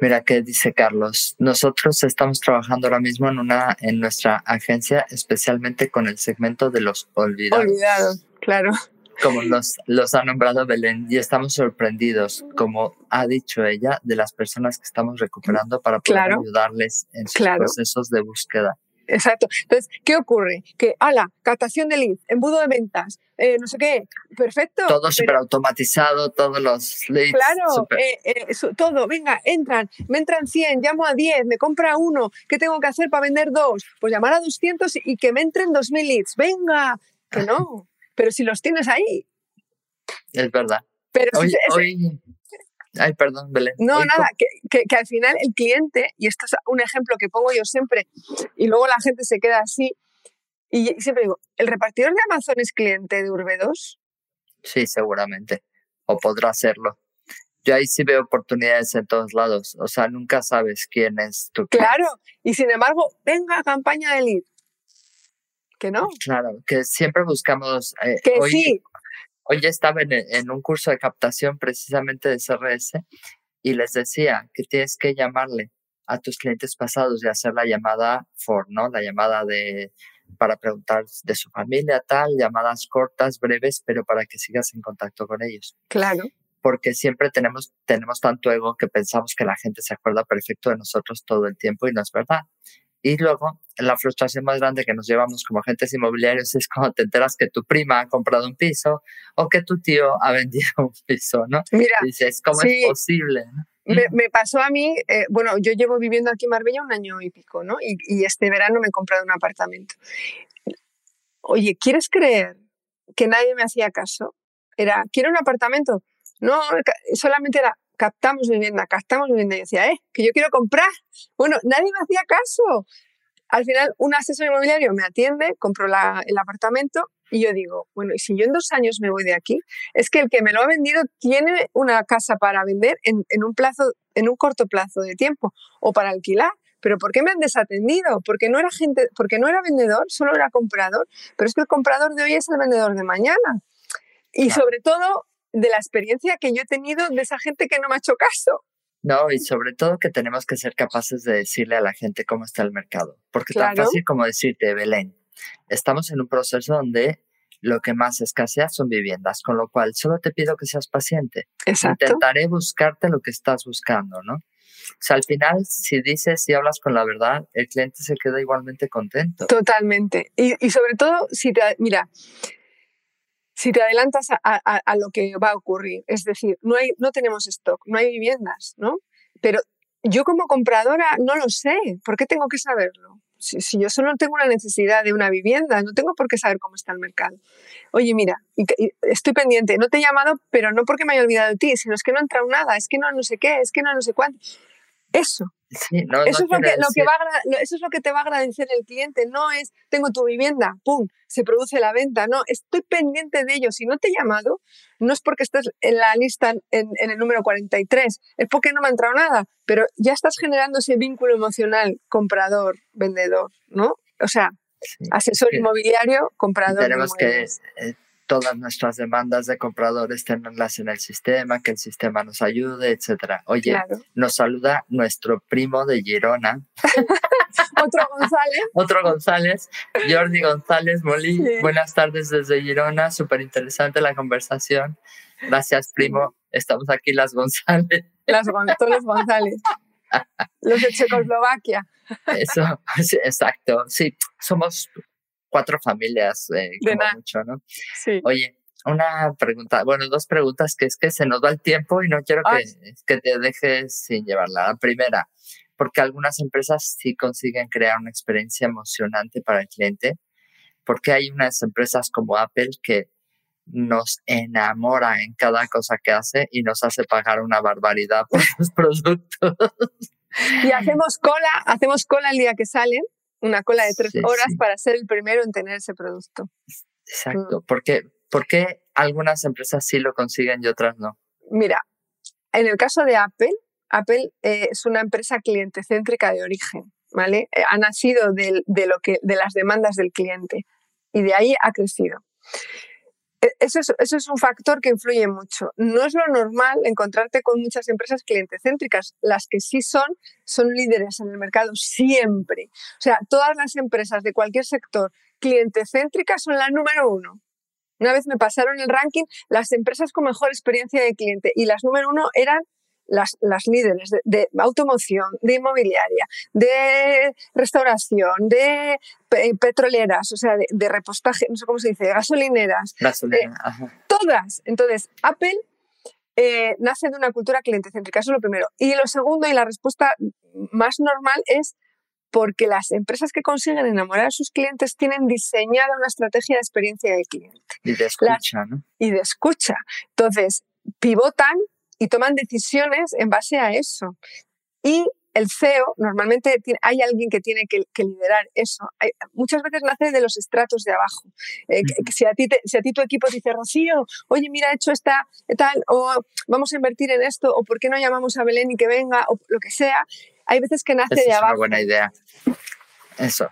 Mira qué dice Carlos. Nosotros estamos trabajando ahora mismo en una en nuestra agencia, especialmente con el segmento de los olvidados. Olvidados, claro. Como los, los ha nombrado Belén, y estamos sorprendidos, como ha dicho ella, de las personas que estamos recuperando para poder ayudarles en sus procesos de búsqueda. Exacto. Entonces, ¿qué ocurre? Que, ala, captación de leads, embudo de ventas, eh, no sé qué, perfecto. Todo súper automatizado, todos los leads. Claro, eh, eh, todo, venga, entran, me entran 100, llamo a 10, me compra uno, ¿qué tengo que hacer para vender dos? Pues llamar a 200 y que me entren 2.000 leads, venga, que no, pero si los tienes ahí. Es verdad. Pero hoy, Ay, perdón, Belén. No, nada, que, que, al final el cliente, y esto es un ejemplo que pongo yo siempre, y luego la gente se queda así, y siempre digo, ¿el repartidor de Amazon es cliente de Urbe 2? Sí, seguramente, o podrá serlo. Yo ahí sí veo oportunidades en todos lados, o sea, nunca sabes quién es tu cliente. Claro, y sin embargo, venga campaña de lead. Que no. Claro, que siempre buscamos. Eh, que sí, Hoy estaba en, un curso de captación precisamente de CRS y les decía que tienes que llamarle a tus clientes pasados y hacer la llamada for, ¿no? La llamada de para preguntar de su familia, tal, llamadas cortas, breves, pero para que sigas en contacto con ellos. Claro. Porque siempre tenemos, tenemos tanto ego que pensamos que la gente se acuerda perfecto de nosotros todo el tiempo y no es verdad. Y luego, la frustración más grande que nos llevamos como agentes inmobiliarios es cuando te enteras que tu prima ha comprado un piso o que tu tío ha vendido un piso, ¿no? Mira, dices, ¿cómo es posible? Me, pasó a mí, eh, bueno, yo llevo viviendo aquí en Marbella un año y pico, ¿no? Y, y este verano me he comprado un apartamento. Oye, ¿quieres creer que nadie me hacía caso? Era, ¿quiero un apartamento? No, solamente era, captamos vivienda, captamos vivienda. Y decía, eh, que yo quiero comprar. Bueno, nadie me hacía caso. Al final, un asesor inmobiliario me atiende, compro el apartamento y yo digo, bueno, y si yo en dos años me voy de aquí, es que el que me lo ha vendido tiene una casa para vender en, en un plazo, en un corto plazo de tiempo o para alquilar. Pero ¿por qué me han desatendido? Porque no era gente, porque no era vendedor, solo era comprador. Pero es que el comprador de hoy es el vendedor de mañana. Y sobre todo, de la experiencia que yo he tenido de esa gente que no me ha hecho caso. No, y sobre todo que tenemos que ser capaces de decirle a la gente cómo está el mercado. Porque tan fácil como decirte, Belén, estamos en un proceso donde lo que más escasea son viviendas, con lo cual solo te pido que seas paciente. Exacto. Intentaré buscarte lo que estás buscando, ¿no? O sea, al final, si dices y hablas con la verdad, el cliente se queda igualmente contento. Totalmente. Y, y sobre todo, si te, mira, si te adelantas a, lo que va a ocurrir. Es decir, no, hay, no tenemos stock, no hay viviendas, ¿no? Pero yo como compradora no lo sé. ¿Por qué tengo que saberlo? Si, yo solo tengo una necesidad de una vivienda, no tengo por qué saber cómo está el mercado. Oye, mira, estoy pendiente, no te he llamado, pero no porque me haya olvidado de ti, sino es que no ha entrado nada, es que no no sé qué, es que no no sé cuánto. Eso. Eso, es lo que, eso es lo que te va a agradecer el cliente, no es tengo tu vivienda, pum, se produce la venta, no, estoy pendiente de ello. Si no te he llamado, no es porque estés en la lista en, el número 43, es porque no me ha entrado nada, pero ya estás generando ese vínculo emocional comprador-vendedor, ¿no? O sea, asesor inmobiliario, comprador. Tenemos que todas nuestras demandas de compradores tenerlas en el sistema, que el sistema nos ayude, etcétera. Oye, nos saluda nuestro primo de Girona. Otro González. Otro González, Jordi González Molí. Buenas tardes desde Girona, súper interesante la conversación. Gracias, primo. Estamos aquí las González. Las, todos los González. Los de Checoslovaquia. Eso, exacto. Sí, somos cuatro familias, eh, como mucho, ¿no? Sí. Oye, una pregunta, bueno, dos preguntas que es que se nos va el tiempo y no quiero que, que te dejes sin llevarla. La primera, porque algunas empresas sí consiguen crear una experiencia emocionante para el cliente, porque hay unas empresas como Apple que nos enamora en cada cosa que hace y nos hace pagar una barbaridad por sus productos. Y hacemos cola, hacemos cola el día que salen, una cola de tres horas para ser el primero en tener ese producto. Exacto, mm. porque ¿Por qué algunas empresas sí lo consiguen y otras no? Mira, en el caso de Apple, Apple eh, es una empresa cliente céntrica de origen, ¿vale? Eh, ha nacido de, lo que, de las demandas del cliente y de ahí ha crecido. E, eso es, un factor que influye mucho. No es lo normal encontrarte con muchas empresas clientecéntricas. Las que sí son, son líderes en el mercado siempre. O sea, todas las empresas de cualquier sector clientecéntricas son la número uno. Una vez me pasaron el ranking las empresas con mejor experiencia de cliente y las número uno eran las, las líderes de, automoción, de inmobiliaria, de restauración, de petroleras, o sea, de, repostaje, no sé cómo se dice, gasolineras. Gasolina, Todas. Entonces, Apple eh, nace de una cultura clientecéntrica, eso es lo primero. Y lo segundo, y la respuesta más normal, es porque las empresas que consiguen enamorar a sus clientes tienen diseñada una estrategia de experiencia de cliente. Y de escucha, ¿no? Y de escucha. Entonces, pivotan y toman decisiones en base a eso. Y el CEO, normalmente hay alguien que tiene que, liderar eso. muchas veces nace de los estratos de abajo. Eh, si, a ti si a ti tu equipo te dice, Rocío, oye, mira, he hecho esta, tal, o vamos a invertir en esto, o por qué no llamamos a Belén y que venga, o lo que sea, hay veces que nace de abajo. Es una buena idea. Eso.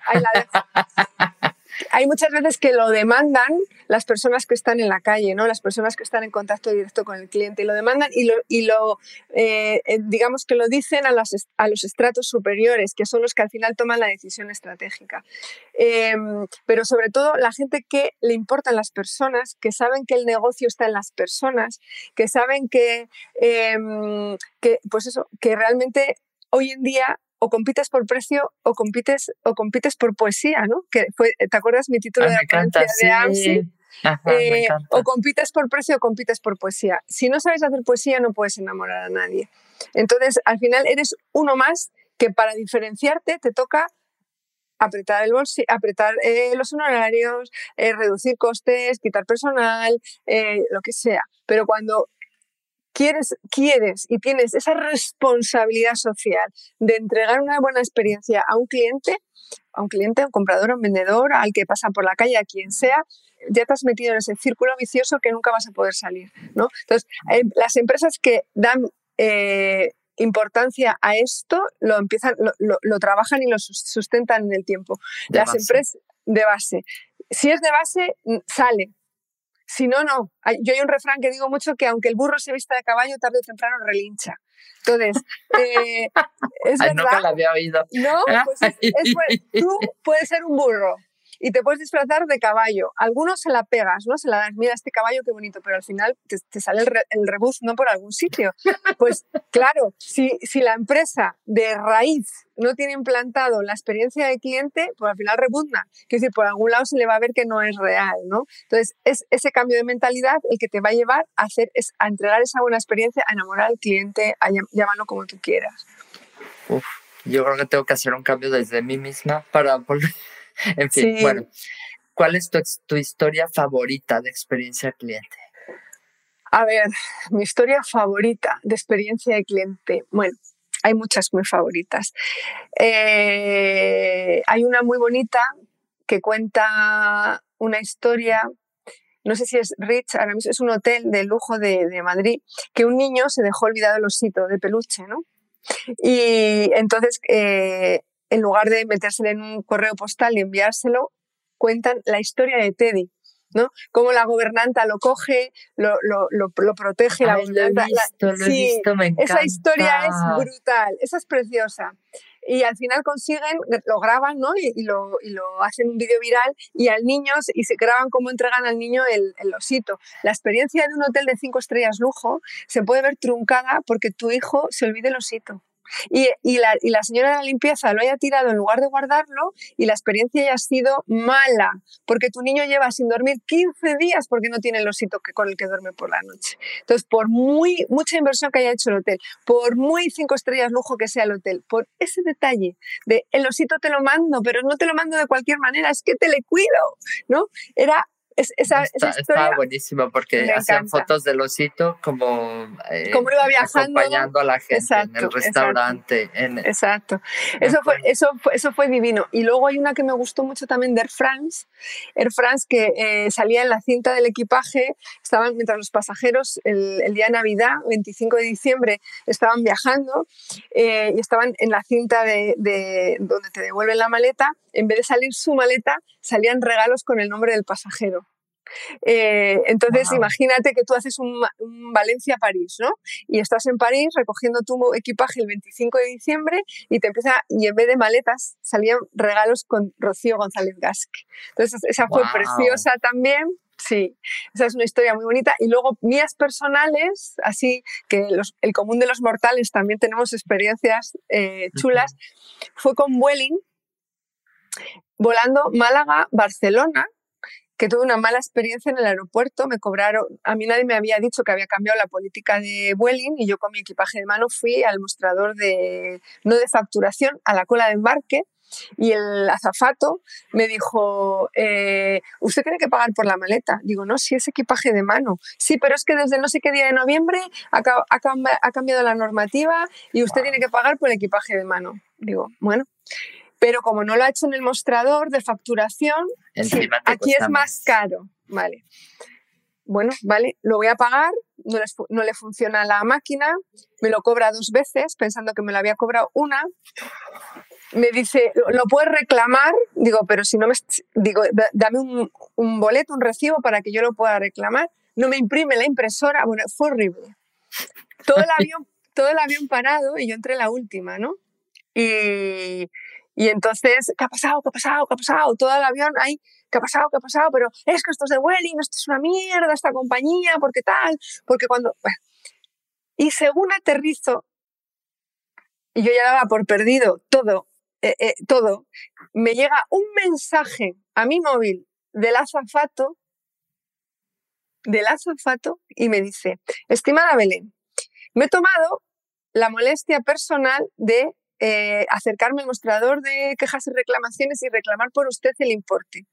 Hay, muchas veces que lo demandan las personas que están en la calle, ¿no? las personas que están en contacto directo con el cliente, y lo demandan y lo, eh, eh, digamos que lo dicen a, a los estratos superiores, que son los que al final toman la decisión estratégica. Em, pero sobre todo la gente que le importan las personas, que saben que el negocio está en las personas, que saben que, em, que pues eso, que realmente hoy en día o compites por precio o compites o compites por poesía, ¿no? Que fue, ¿te acuerdas mi título ah, de la encanta, de AMSI? Eh, o compites por precio o compites por poesía. Si no sabes hacer poesía no puedes enamorar a nadie. Entonces, al final eres uno más que para diferenciarte te toca apretar el bolsillo, apretar eh, los honorarios, eh, reducir costes, quitar personal, lo que sea. Pero cuando quieres, quieres y tienes esa responsabilidad social de entregar una buena experiencia a un cliente, a un cliente, a un comprador, a un vendedor, al que pasa por la calle, a quien sea, ya te has metido en ese círculo vicioso que nunca vas a poder salir. ¿no? Entonces, eh, las empresas que dan eh, importancia a esto lo empiezan, lo, trabajan y lo sustentan en el tiempo. las empresas de base. Si es de base, sale, si no, no. Yo hay un refrán que digo mucho que aunque el burro se vista de caballo, tarde o temprano relincha. Entonces, eh, es verdad. Nunca la había oído. No, pues tú puedes ser un burro, y te puedes disfrazar de caballo. Algunos se la pegas, ¿no? Se la das, mira este caballo qué bonito, pero al final te, sale el, el, rebuz no por algún sitio. Pues claro, si, si la empresa de raíz no tiene implantado la experiencia de cliente, pues al final rebuzna. Es decir, por algún lado se le va a ver que no es real, ¿no? Entonces, es ese cambio de mentalidad el que te va a llevar a, hacer, es, a entregar esa buena experiencia, a enamorar al cliente, a llamarlo como tú quieras. Uf, yo creo que tengo que hacer un cambio desde mí misma para volver en fin, bueno, ¿cuál es tu, historia favorita de experiencia cliente? A ver, mi historia favorita de experiencia de cliente. Bueno, hay muchas muy favoritas. Eh, hay una muy bonita que cuenta una historia, no sé si es Rich, ahora mismo es un hotel de lujo de, de Madrid, que un niño se dejó olvidado el osito de peluche, ¿no? Y entonces eh, en lugar de metérselo en un correo postal y enviárselo, cuentan la historia de Teddy. ¿no? Cómo la gobernanta lo coge, lo, lo, lo, protege, la gobernanta. sí, Esa historia es brutal, esa es preciosa. Y al final consiguen, lo graban ¿no? y, lo, y lo hacen un vídeo viral y al niño, y se graban cómo entregan al niño el, el osito. La experiencia de un hotel de cinco estrellas lujo se puede ver truncada porque tu hijo se olvide el osito y, la, la, señora de la limpieza lo haya tirado en lugar de guardarlo y la experiencia haya sido mala, porque tu niño lleva sin dormir 15 días porque no tiene el osito que, con el que duerme por la noche. Entonces, por muy mucha inversión que haya hecho el hotel, por muy cinco estrellas lujo que sea el hotel, por ese detalle de el osito te lo mando, pero no te lo mando de cualquier manera, es que te le cuido, ¿no? Era esa, está, buenísimo porque hacían fotos del osito como, eh, iba viajando. acompañando a la gente en el restaurante. Exacto. Eso, fue, eso, eso fue divino. Y luego hay una que me gustó mucho también de Air France. Air France que eh, salía en la cinta del equipaje, estaban mientras los pasajeros el, día de Navidad, 25 de diciembre, estaban viajando eh, y estaban en la cinta de, de donde te devuelven la maleta. En vez de salir su maleta, salían regalos con el nombre del pasajero. Eh, entonces, imagínate que tú haces un, Valencia-París, ¿no? Y estás en París recogiendo tu equipaje el 25 de diciembre y te empieza, y en vez de maletas salían regalos con Rocío González Gasque. Entonces, esa fue preciosa también. Sí, esa es una historia muy bonita. Y luego mías personales, así que el común de los mortales también tenemos experiencias eh, chulas, fue con Vueling, volando Málaga-Barcelona, que tuve una mala experiencia en el aeropuerto, me cobraron, a mí nadie me había dicho que había cambiado la política de Vueling y yo con mi equipaje de mano fui al mostrador de, no de facturación, a la cola de embarque y el azafato me dijo, eh, ¿usted tiene que pagar por la maleta? Digo, no, si es equipaje de mano. Sí, pero es que desde no sé qué día de noviembre ha, ha, cambiado la normativa y usted tiene que pagar por el equipaje de mano. Digo, bueno, pero como no lo ha hecho en el mostrador de facturación, aquí es más caro. Vale. Bueno, vale, lo voy a pagar, no, no, le funciona la máquina, me lo cobra dos veces, pensando que me lo había cobrado una. Me dice, ¿lo puedes reclamar? Digo, pero si no me. Digo, dame un, un boleto, un recibo para que yo lo pueda reclamar. No me imprime la impresora. Bueno, fue horrible. Todo el avión, todo el avión parado y yo entré la última, ¿no? Y, y entonces, ¿qué ha pasado? ¿Qué ha pasado? ¿Qué ha pasado? Todo el avión ahí, ¿qué ha pasado? ¿Qué ha pasado? Pero es que esto es de Welling, esto es una mierda, esta compañía, porque tal, porque cuando... Y según aterrizo, y yo ya daba por perdido todo, eh, eh, todo, me llega un mensaje a mi móvil del azafato, del azafato, y me dice, estimada Belén, me he tomado la molestia personal de eh, acercarme al mostrador de quejas y reclamaciones y reclamar por usted el importe.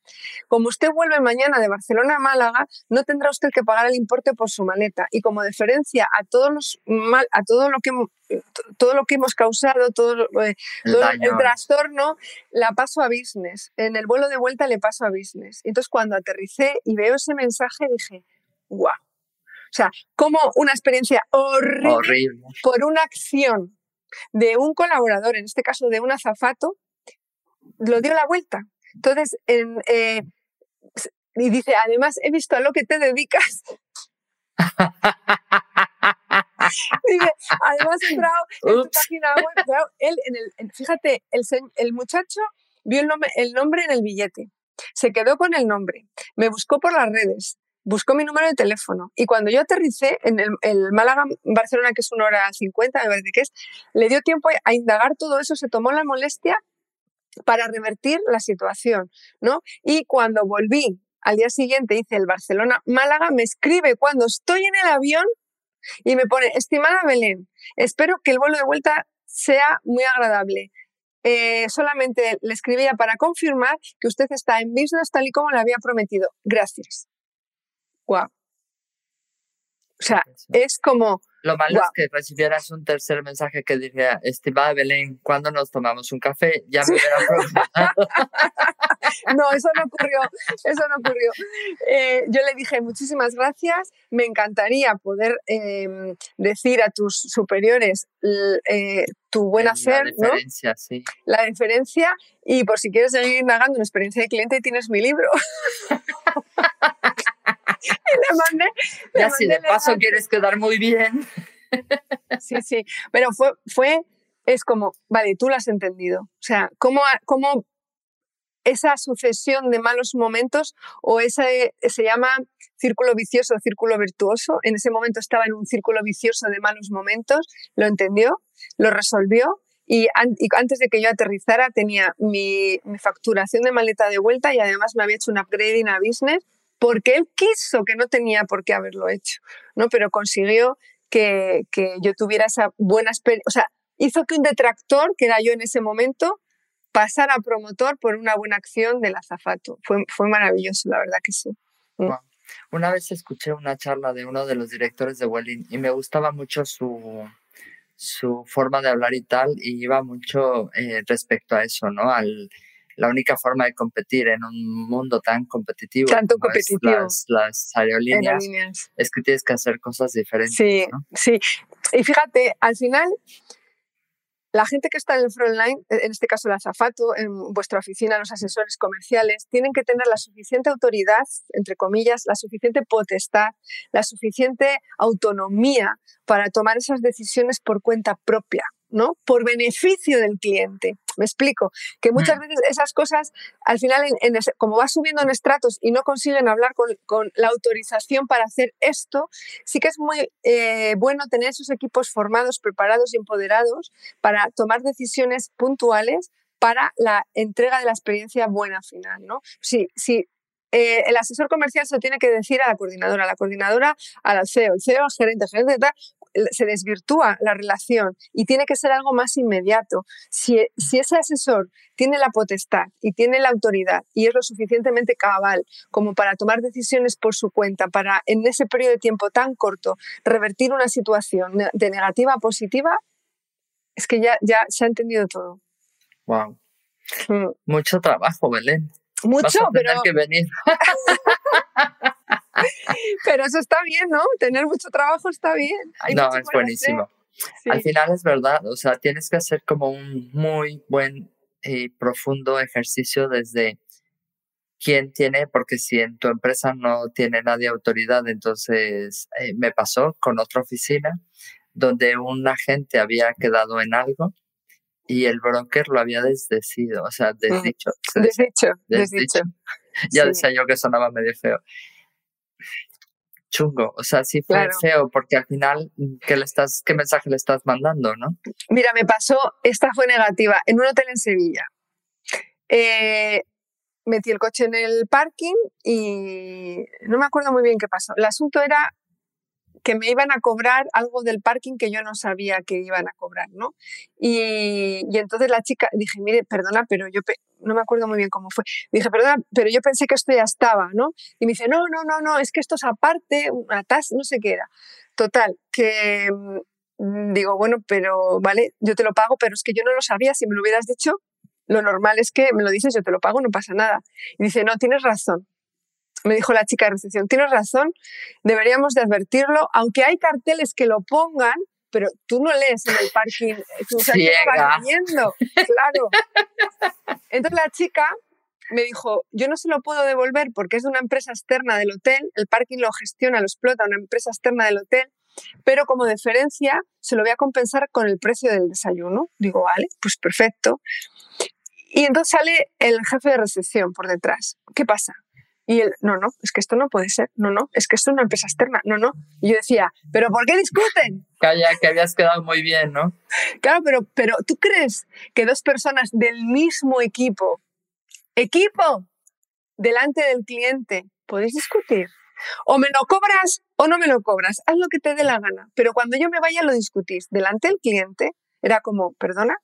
Como usted vuelve mañana de Barcelona a Málaga, no tendrá usted que pagar el importe por su maleta. Y como deferencia a todos los mal, a todo lo que todo lo que hemos causado, todo, eh, el, trastorno, la paso a business. En el vuelo de vuelta le paso a business. Entonces cuando aterricé y veo ese mensaje dije, wow. O sea, como una experiencia horrible. por una acción de un colaborador, en este caso de un azafato, lo dio la vuelta. Entonces, eh, y dice, además he visto a lo que te dedicas. dice, además he entrado en tu página web. él en el, fíjate, el, el muchacho vio el nombre, el nombre en el billete, se quedó con el nombre, me buscó por las redes, buscó mi número de teléfono y cuando yo aterricé en el, Málaga-Barcelona, que es una hora cincuenta, me parece que es, le dio tiempo a indagar todo eso, se tomó la molestia para revertir la situación, ¿no? Y cuando volví al día siguiente, hice el Barcelona-Málaga, me escribe cuando estoy en el avión y me pone, estimada Belén, espero que el vuelo de vuelta sea muy agradable. Eh, solamente le escribía para confirmar que usted está en business tal y como le había prometido. Gracias. Wow. O sea, es como... Lo malo es que recibieras un tercer mensaje que diría, estimada Belén, ¿cuándo nos tomamos un café? Ya me hubiera preguntado. no, eso no ocurrió, eso no ocurrió. Eh, yo le dije, muchísimas gracias, me encantaría poder em, decir a tus superiores eh, tu buen hacer, La diferencia, sí. La diferencia, y por si quieres seguir indagando en experiencia de cliente, tienes mi libro. y le mandé. ya si de paso quieres quedar muy bien. sí, sí, pero fue, fue, es como, vale, tú lo has entendido. O sea, ¿cómo, cómo esa sucesión de malos momentos o ese se llama círculo vicioso, círculo virtuoso. En ese momento estaba en un círculo vicioso de malos momentos, lo entendió, lo resolvió y, antes de que yo aterrizara tenía mi, facturación de maleta de vuelta y además me había hecho un upgrading a business porque él quiso, que no tenía por qué haberlo hecho, ¿no? Pero consiguió que, yo tuviera esa buena experiencia, o sea, hizo que un detractor, que era yo en ese momento, pasara a promotor por una buena acción del azafato. Fue, fue maravilloso, la verdad que sí. Mm. Una vez escuché una charla de uno de los directores de Welling y me gustaba mucho su, su forma de hablar y tal, y iba mucho eh, respecto a eso, ¿no? Al, la única forma de competir en un mundo tan competitivo Tanto competitivo. Las, las aerolíneas, es que tienes que hacer cosas diferentes. Sí, sí. Y fíjate, al final la gente que está en el frontline, en este caso el azafato, en vuestra oficina, los asesores comerciales, tienen que tener la suficiente autoridad, entre comillas, la suficiente potestad, la suficiente autonomía para tomar esas decisiones por cuenta propia. ¿no? Por beneficio del cliente. Me explico, que muchas mm. veces esas cosas, al final, como va subiendo en estratos y no consiguen hablar con, la autorización para hacer esto, sí que es muy eh, bueno tener esos equipos formados, preparados y empoderados para tomar decisiones puntuales para la entrega de la experiencia buena final, ¿no? Sí, sí, eh, el asesor comercial se lo tiene que decir a la coordinadora, la coordinadora al CEO, el CEO al gerente, el gerente tal, se desvirtúa la relación y tiene que ser algo más inmediato. Si, si, ese asesor tiene la potestad y tiene la autoridad y es lo suficientemente cabal como para tomar decisiones por su cuenta, para en ese periodo de tiempo tan corto revertir una situación de negativa a positiva, es que ya, ya se ha entendido todo. Wow. Mm. Mucho trabajo, Belén. Mucho, pero... que venir. Pero eso está bien, ¿no? Tener mucho trabajo está bien. no, es buenísimo. Al final es verdad, o sea, tienes que hacer como un muy buen y profundo ejercicio desde quién tiene, porque si en tu empresa no tiene nadie autoridad, entonces eh, me pasó con otra oficina donde un agente había quedado en algo y el broker lo había desdecido, o sea, desdicho. Desdicho, desdicho. Ya decía yo que sonaba medio feo chungo, o sea, sí fue feo, porque al final, ¿qué, le estás, ¿qué mensaje le estás mandando, no? Mira, me pasó, esta fue negativa, en un hotel en Sevilla. Eh, metí el coche en el parking y no me acuerdo muy bien qué pasó. El asunto era que me iban a cobrar algo del parking que yo no sabía que iban a cobrar, ¿no? Y, entonces la chica, dije, mire, perdona, pero yo no me acuerdo muy bien cómo fue. Dije, perdona, pero yo pensé que esto ya estaba, ¿no? Y me dice, no, no, no, no, es que esto es aparte, una tasa, no sé qué era. Total, que mm, digo, bueno, pero vale, yo te lo pago, pero es que yo no lo sabía, si me lo hubieras dicho, lo normal es que me lo dices, yo te lo pago, no pasa nada. Y dice, no, tienes razón me dijo la chica de recepción, tienes razón, deberíamos de advertirlo, aunque hay carteles que lo pongan, pero tú no lees en el parking, tú vas leyendo, claro. Entonces la chica me dijo, yo no se lo puedo devolver porque es de una empresa externa del hotel, el parking lo gestiona, lo explota una empresa externa del hotel, pero como deferencia se lo voy a compensar con el precio del desayuno. Digo, vale, pues perfecto. Y entonces sale el jefe de recepción por detrás. ¿Qué pasa? Y él, no, no, es que esto no puede ser, no, no, es que esto es una empresa externa, no, no. Y yo decía, ¿pero por qué discuten? Calla, que habías quedado muy bien, ¿no? Claro, pero, pero ¿tú crees que dos personas del mismo equipo, equipo, delante del cliente, podéis discutir? O me lo cobras o no me lo cobras, haz lo que te dé la gana. Pero cuando yo me vaya lo discutís delante del cliente, era como, perdona,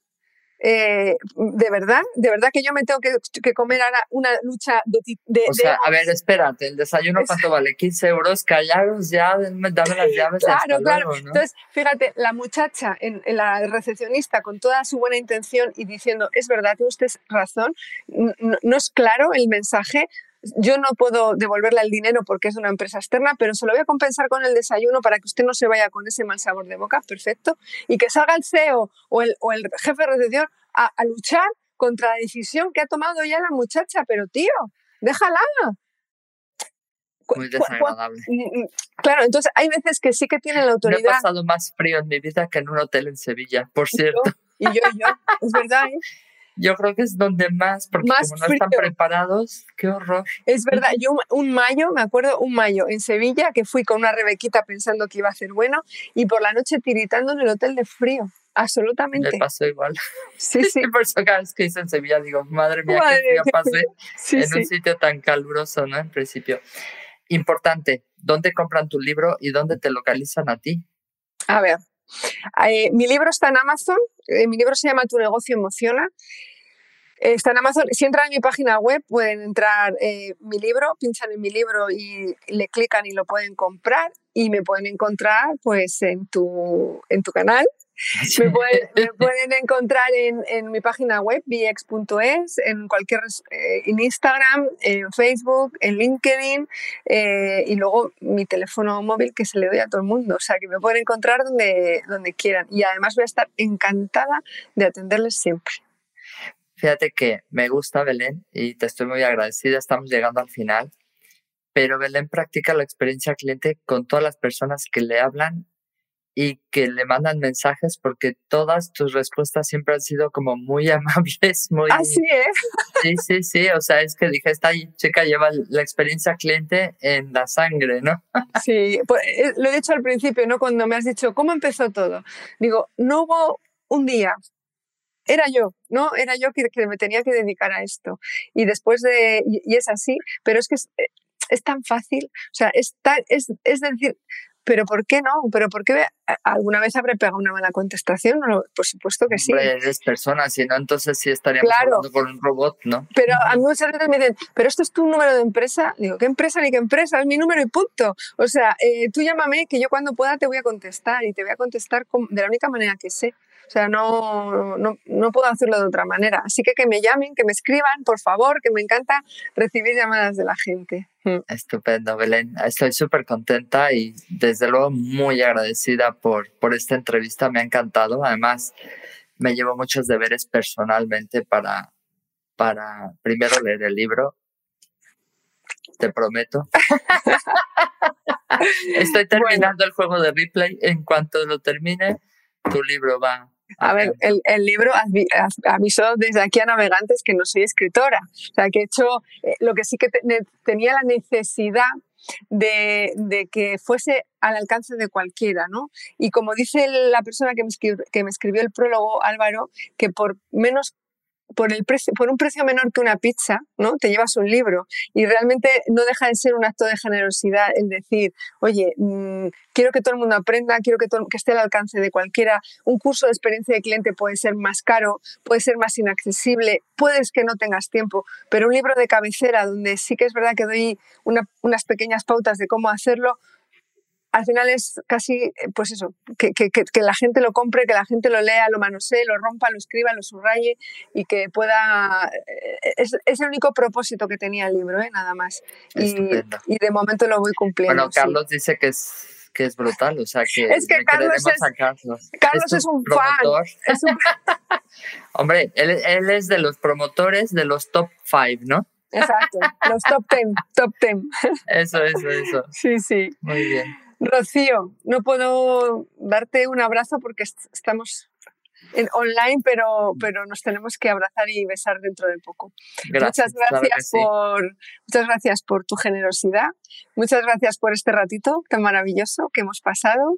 eh, de verdad, de verdad que yo me tengo que, comer ahora una lucha de... de o sea, a ver, espérate, el desayuno cuánto vale, 15 euros, callaros ya, dame las llaves. Claro, claro. Entonces, fíjate, la muchacha, en, la recepcionista, con toda su buena intención y diciendo, es verdad, tiene usted razón, no es claro el mensaje, yo no puedo devolverle el dinero porque es una empresa externa, pero se lo voy a compensar con el desayuno para que usted no se vaya con ese mal sabor de boca, perfecto. Y que salga el CEO o el, o el jefe de recepción a, a, luchar contra la decisión que ha tomado ya la muchacha, pero tío, déjala. Muy desagradable. Mm, mm, claro, entonces hay veces que sí que tienen la autoridad. No he pasado más frío en mi vida que en un hotel en Sevilla, por cierto. Y yo, y yo, es verdad, ¿eh? Yo creo que es donde más, porque como no están preparados, qué horror. Es verdad, yo un mayo, me acuerdo un mayo en Sevilla, que fui con una rebequita pensando que iba a ser bueno, y por la noche tiritando en el hotel de frío. Absolutamente. Me pasó igual. Sí, sí. Por eso cada vez que hice en Sevilla digo, madre mía, que ya pasé en un sitio tan caluroso, ¿no? En principio. Importante, ¿dónde compran tu libro y dónde te localizan a ti? A ver, eh, mi libro está en Amazon, eh, mi libro se llama Tu negocio emociona. Está en Amazon. Si entran en mi página web, pueden entrar eh, mi libro, pinchan en mi libro y le clican y lo pueden comprar. Y me pueden encontrar pues en tu, en tu canal, me, pueden, encontrar en, mi página web, bx.es, en cualquier, eh, en Instagram, en Facebook, en LinkedIn eh, y luego mi teléfono móvil que se le doy a todo el mundo. O sea, que me pueden encontrar donde, donde quieran. Y además voy a estar encantada de atenderles siempre. Fíjate que me gusta Belén y te estoy muy agradecida. Estamos llegando al final. Pero Belén practica la experiencia cliente con todas las personas que le hablan y que le mandan mensajes porque todas tus respuestas siempre han sido como muy amables, muy... Así es. Sí, sí, sí, o sea, es que dije, esta chica lleva la experiencia cliente en la sangre, ¿no? Sí, pues, eh, lo he dicho al principio, ¿no? Cuando me has dicho, ¿cómo empezó todo? Digo, no hubo un día, era yo, ¿no? Era yo que, que, me tenía que dedicar a esto. Y después de, y, es así, pero es que es, eh, es tan fácil, o sea, es, es, es decir, pero ¿por qué no? ¿Pero por qué alguna vez habré pegado una mala contestación? por supuesto que sí. Hombre, eres persona, si no, entonces sí estaríamos hablando con un robot, ¿no? Pero a mí muchas veces me dicen, ¿pero esto es tu número de empresa? Digo, ¿qué empresa ni qué empresa? Es mi número y punto. O sea, eh, tú llámame que yo cuando pueda te voy a contestar y te voy a contestar de la única manera que sé. O sea, no, no, no, puedo hacerlo de otra manera. Así que que me llamen, que me escriban, por favor, que me encanta recibir llamadas de la gente. Mm. Estupendo, Belén. Estoy súper contenta y desde luego muy agradecida por, por esta entrevista. Me ha encantado. Además, me llevo muchos deberes personalmente para, para primero leer el libro. Te prometo. Estoy terminando el juego de replay. En cuanto lo termine, tu libro va a ver, el, el libro avisó desde aquí a navegantes que no soy escritora. O sea, que he hecho eh, lo que sí que tenía la necesidad de, de, que fuese al alcance de cualquiera, ¿no? Y como dice la persona que me, que me escribió el prólogo, Álvaro, que por menos por, el precio, por un precio menor que una pizza, ¿no? Te llevas un libro y realmente no deja de ser un acto de generosidad el decir, oye, mm, quiero que todo el mundo aprenda, quiero que, que esté al alcance de cualquiera. Un curso de experiencia de cliente puede ser más caro, puede ser más inaccesible, puedes que no tengas tiempo, pero un libro de cabecera donde sí que es verdad que doy unas pequeñas pautas de cómo hacerlo, al final es casi, eh, pues eso, que, que, que, la gente lo compre, que la gente lo lea, lo manosee, lo rompa, lo escriba, lo subraye y que pueda... Eh, es, es el único propósito que tenía el libro, ¿eh? nada más. Y, y, de momento lo voy cumpliendo. Bueno, Carlos dice que es que es brutal, o sea que es que Carlos es, Carlos. Carlos es, un fan. Es un... Hombre, él, él, es de los promotores de los top five, ¿no? Exacto, los top ten, top ten. Eso, eso, eso. Sí, sí. Muy bien. Rocío, no puedo darte un abrazo porque estamos en online, pero, pero nos tenemos que abrazar y besar dentro de poco. muchas gracias por muchas gracias por tu generosidad, muchas gracias por este ratito tan maravilloso que hemos pasado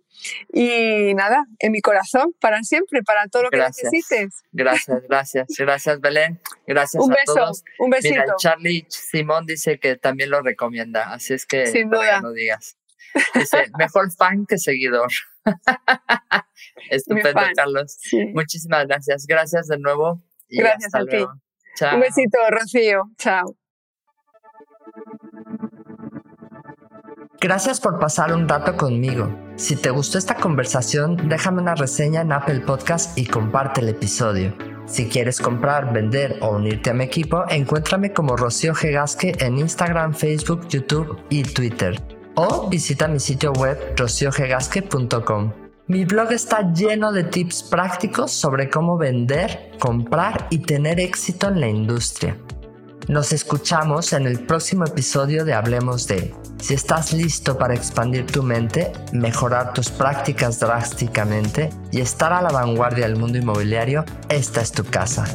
y nada, en mi corazón para siempre, para todo lo que necesites. Gracias, gracias, gracias Belén, gracias un a beso, todos. Un besito. Mira, Charlie Simón dice que también lo recomienda, así es que Sin duda. no digas. Dice, mejor fan que seguidor. Estupendo, Carlos. Muchísimas gracias. Gracias de nuevo. gracias a ti. Un besito, Rocío. Chao. Gracias por pasar un rato conmigo. Si te gustó esta conversación, déjame una reseña en Apple Podcast y comparte el episodio. Si quieres comprar, vender o unirte a mi equipo, encuéntrame como Rocío Gegasque en Instagram, Facebook, YouTube y Twitter o visita mi sitio web rociogegasque.com. Mi blog está lleno de tips prácticos sobre cómo vender, comprar y tener éxito en la industria. Nos escuchamos en el próximo episodio de Hablemos de. Si estás listo para expandir tu mente, mejorar tus prácticas drásticamente y estar a la vanguardia del mundo inmobiliario, esta es tu casa.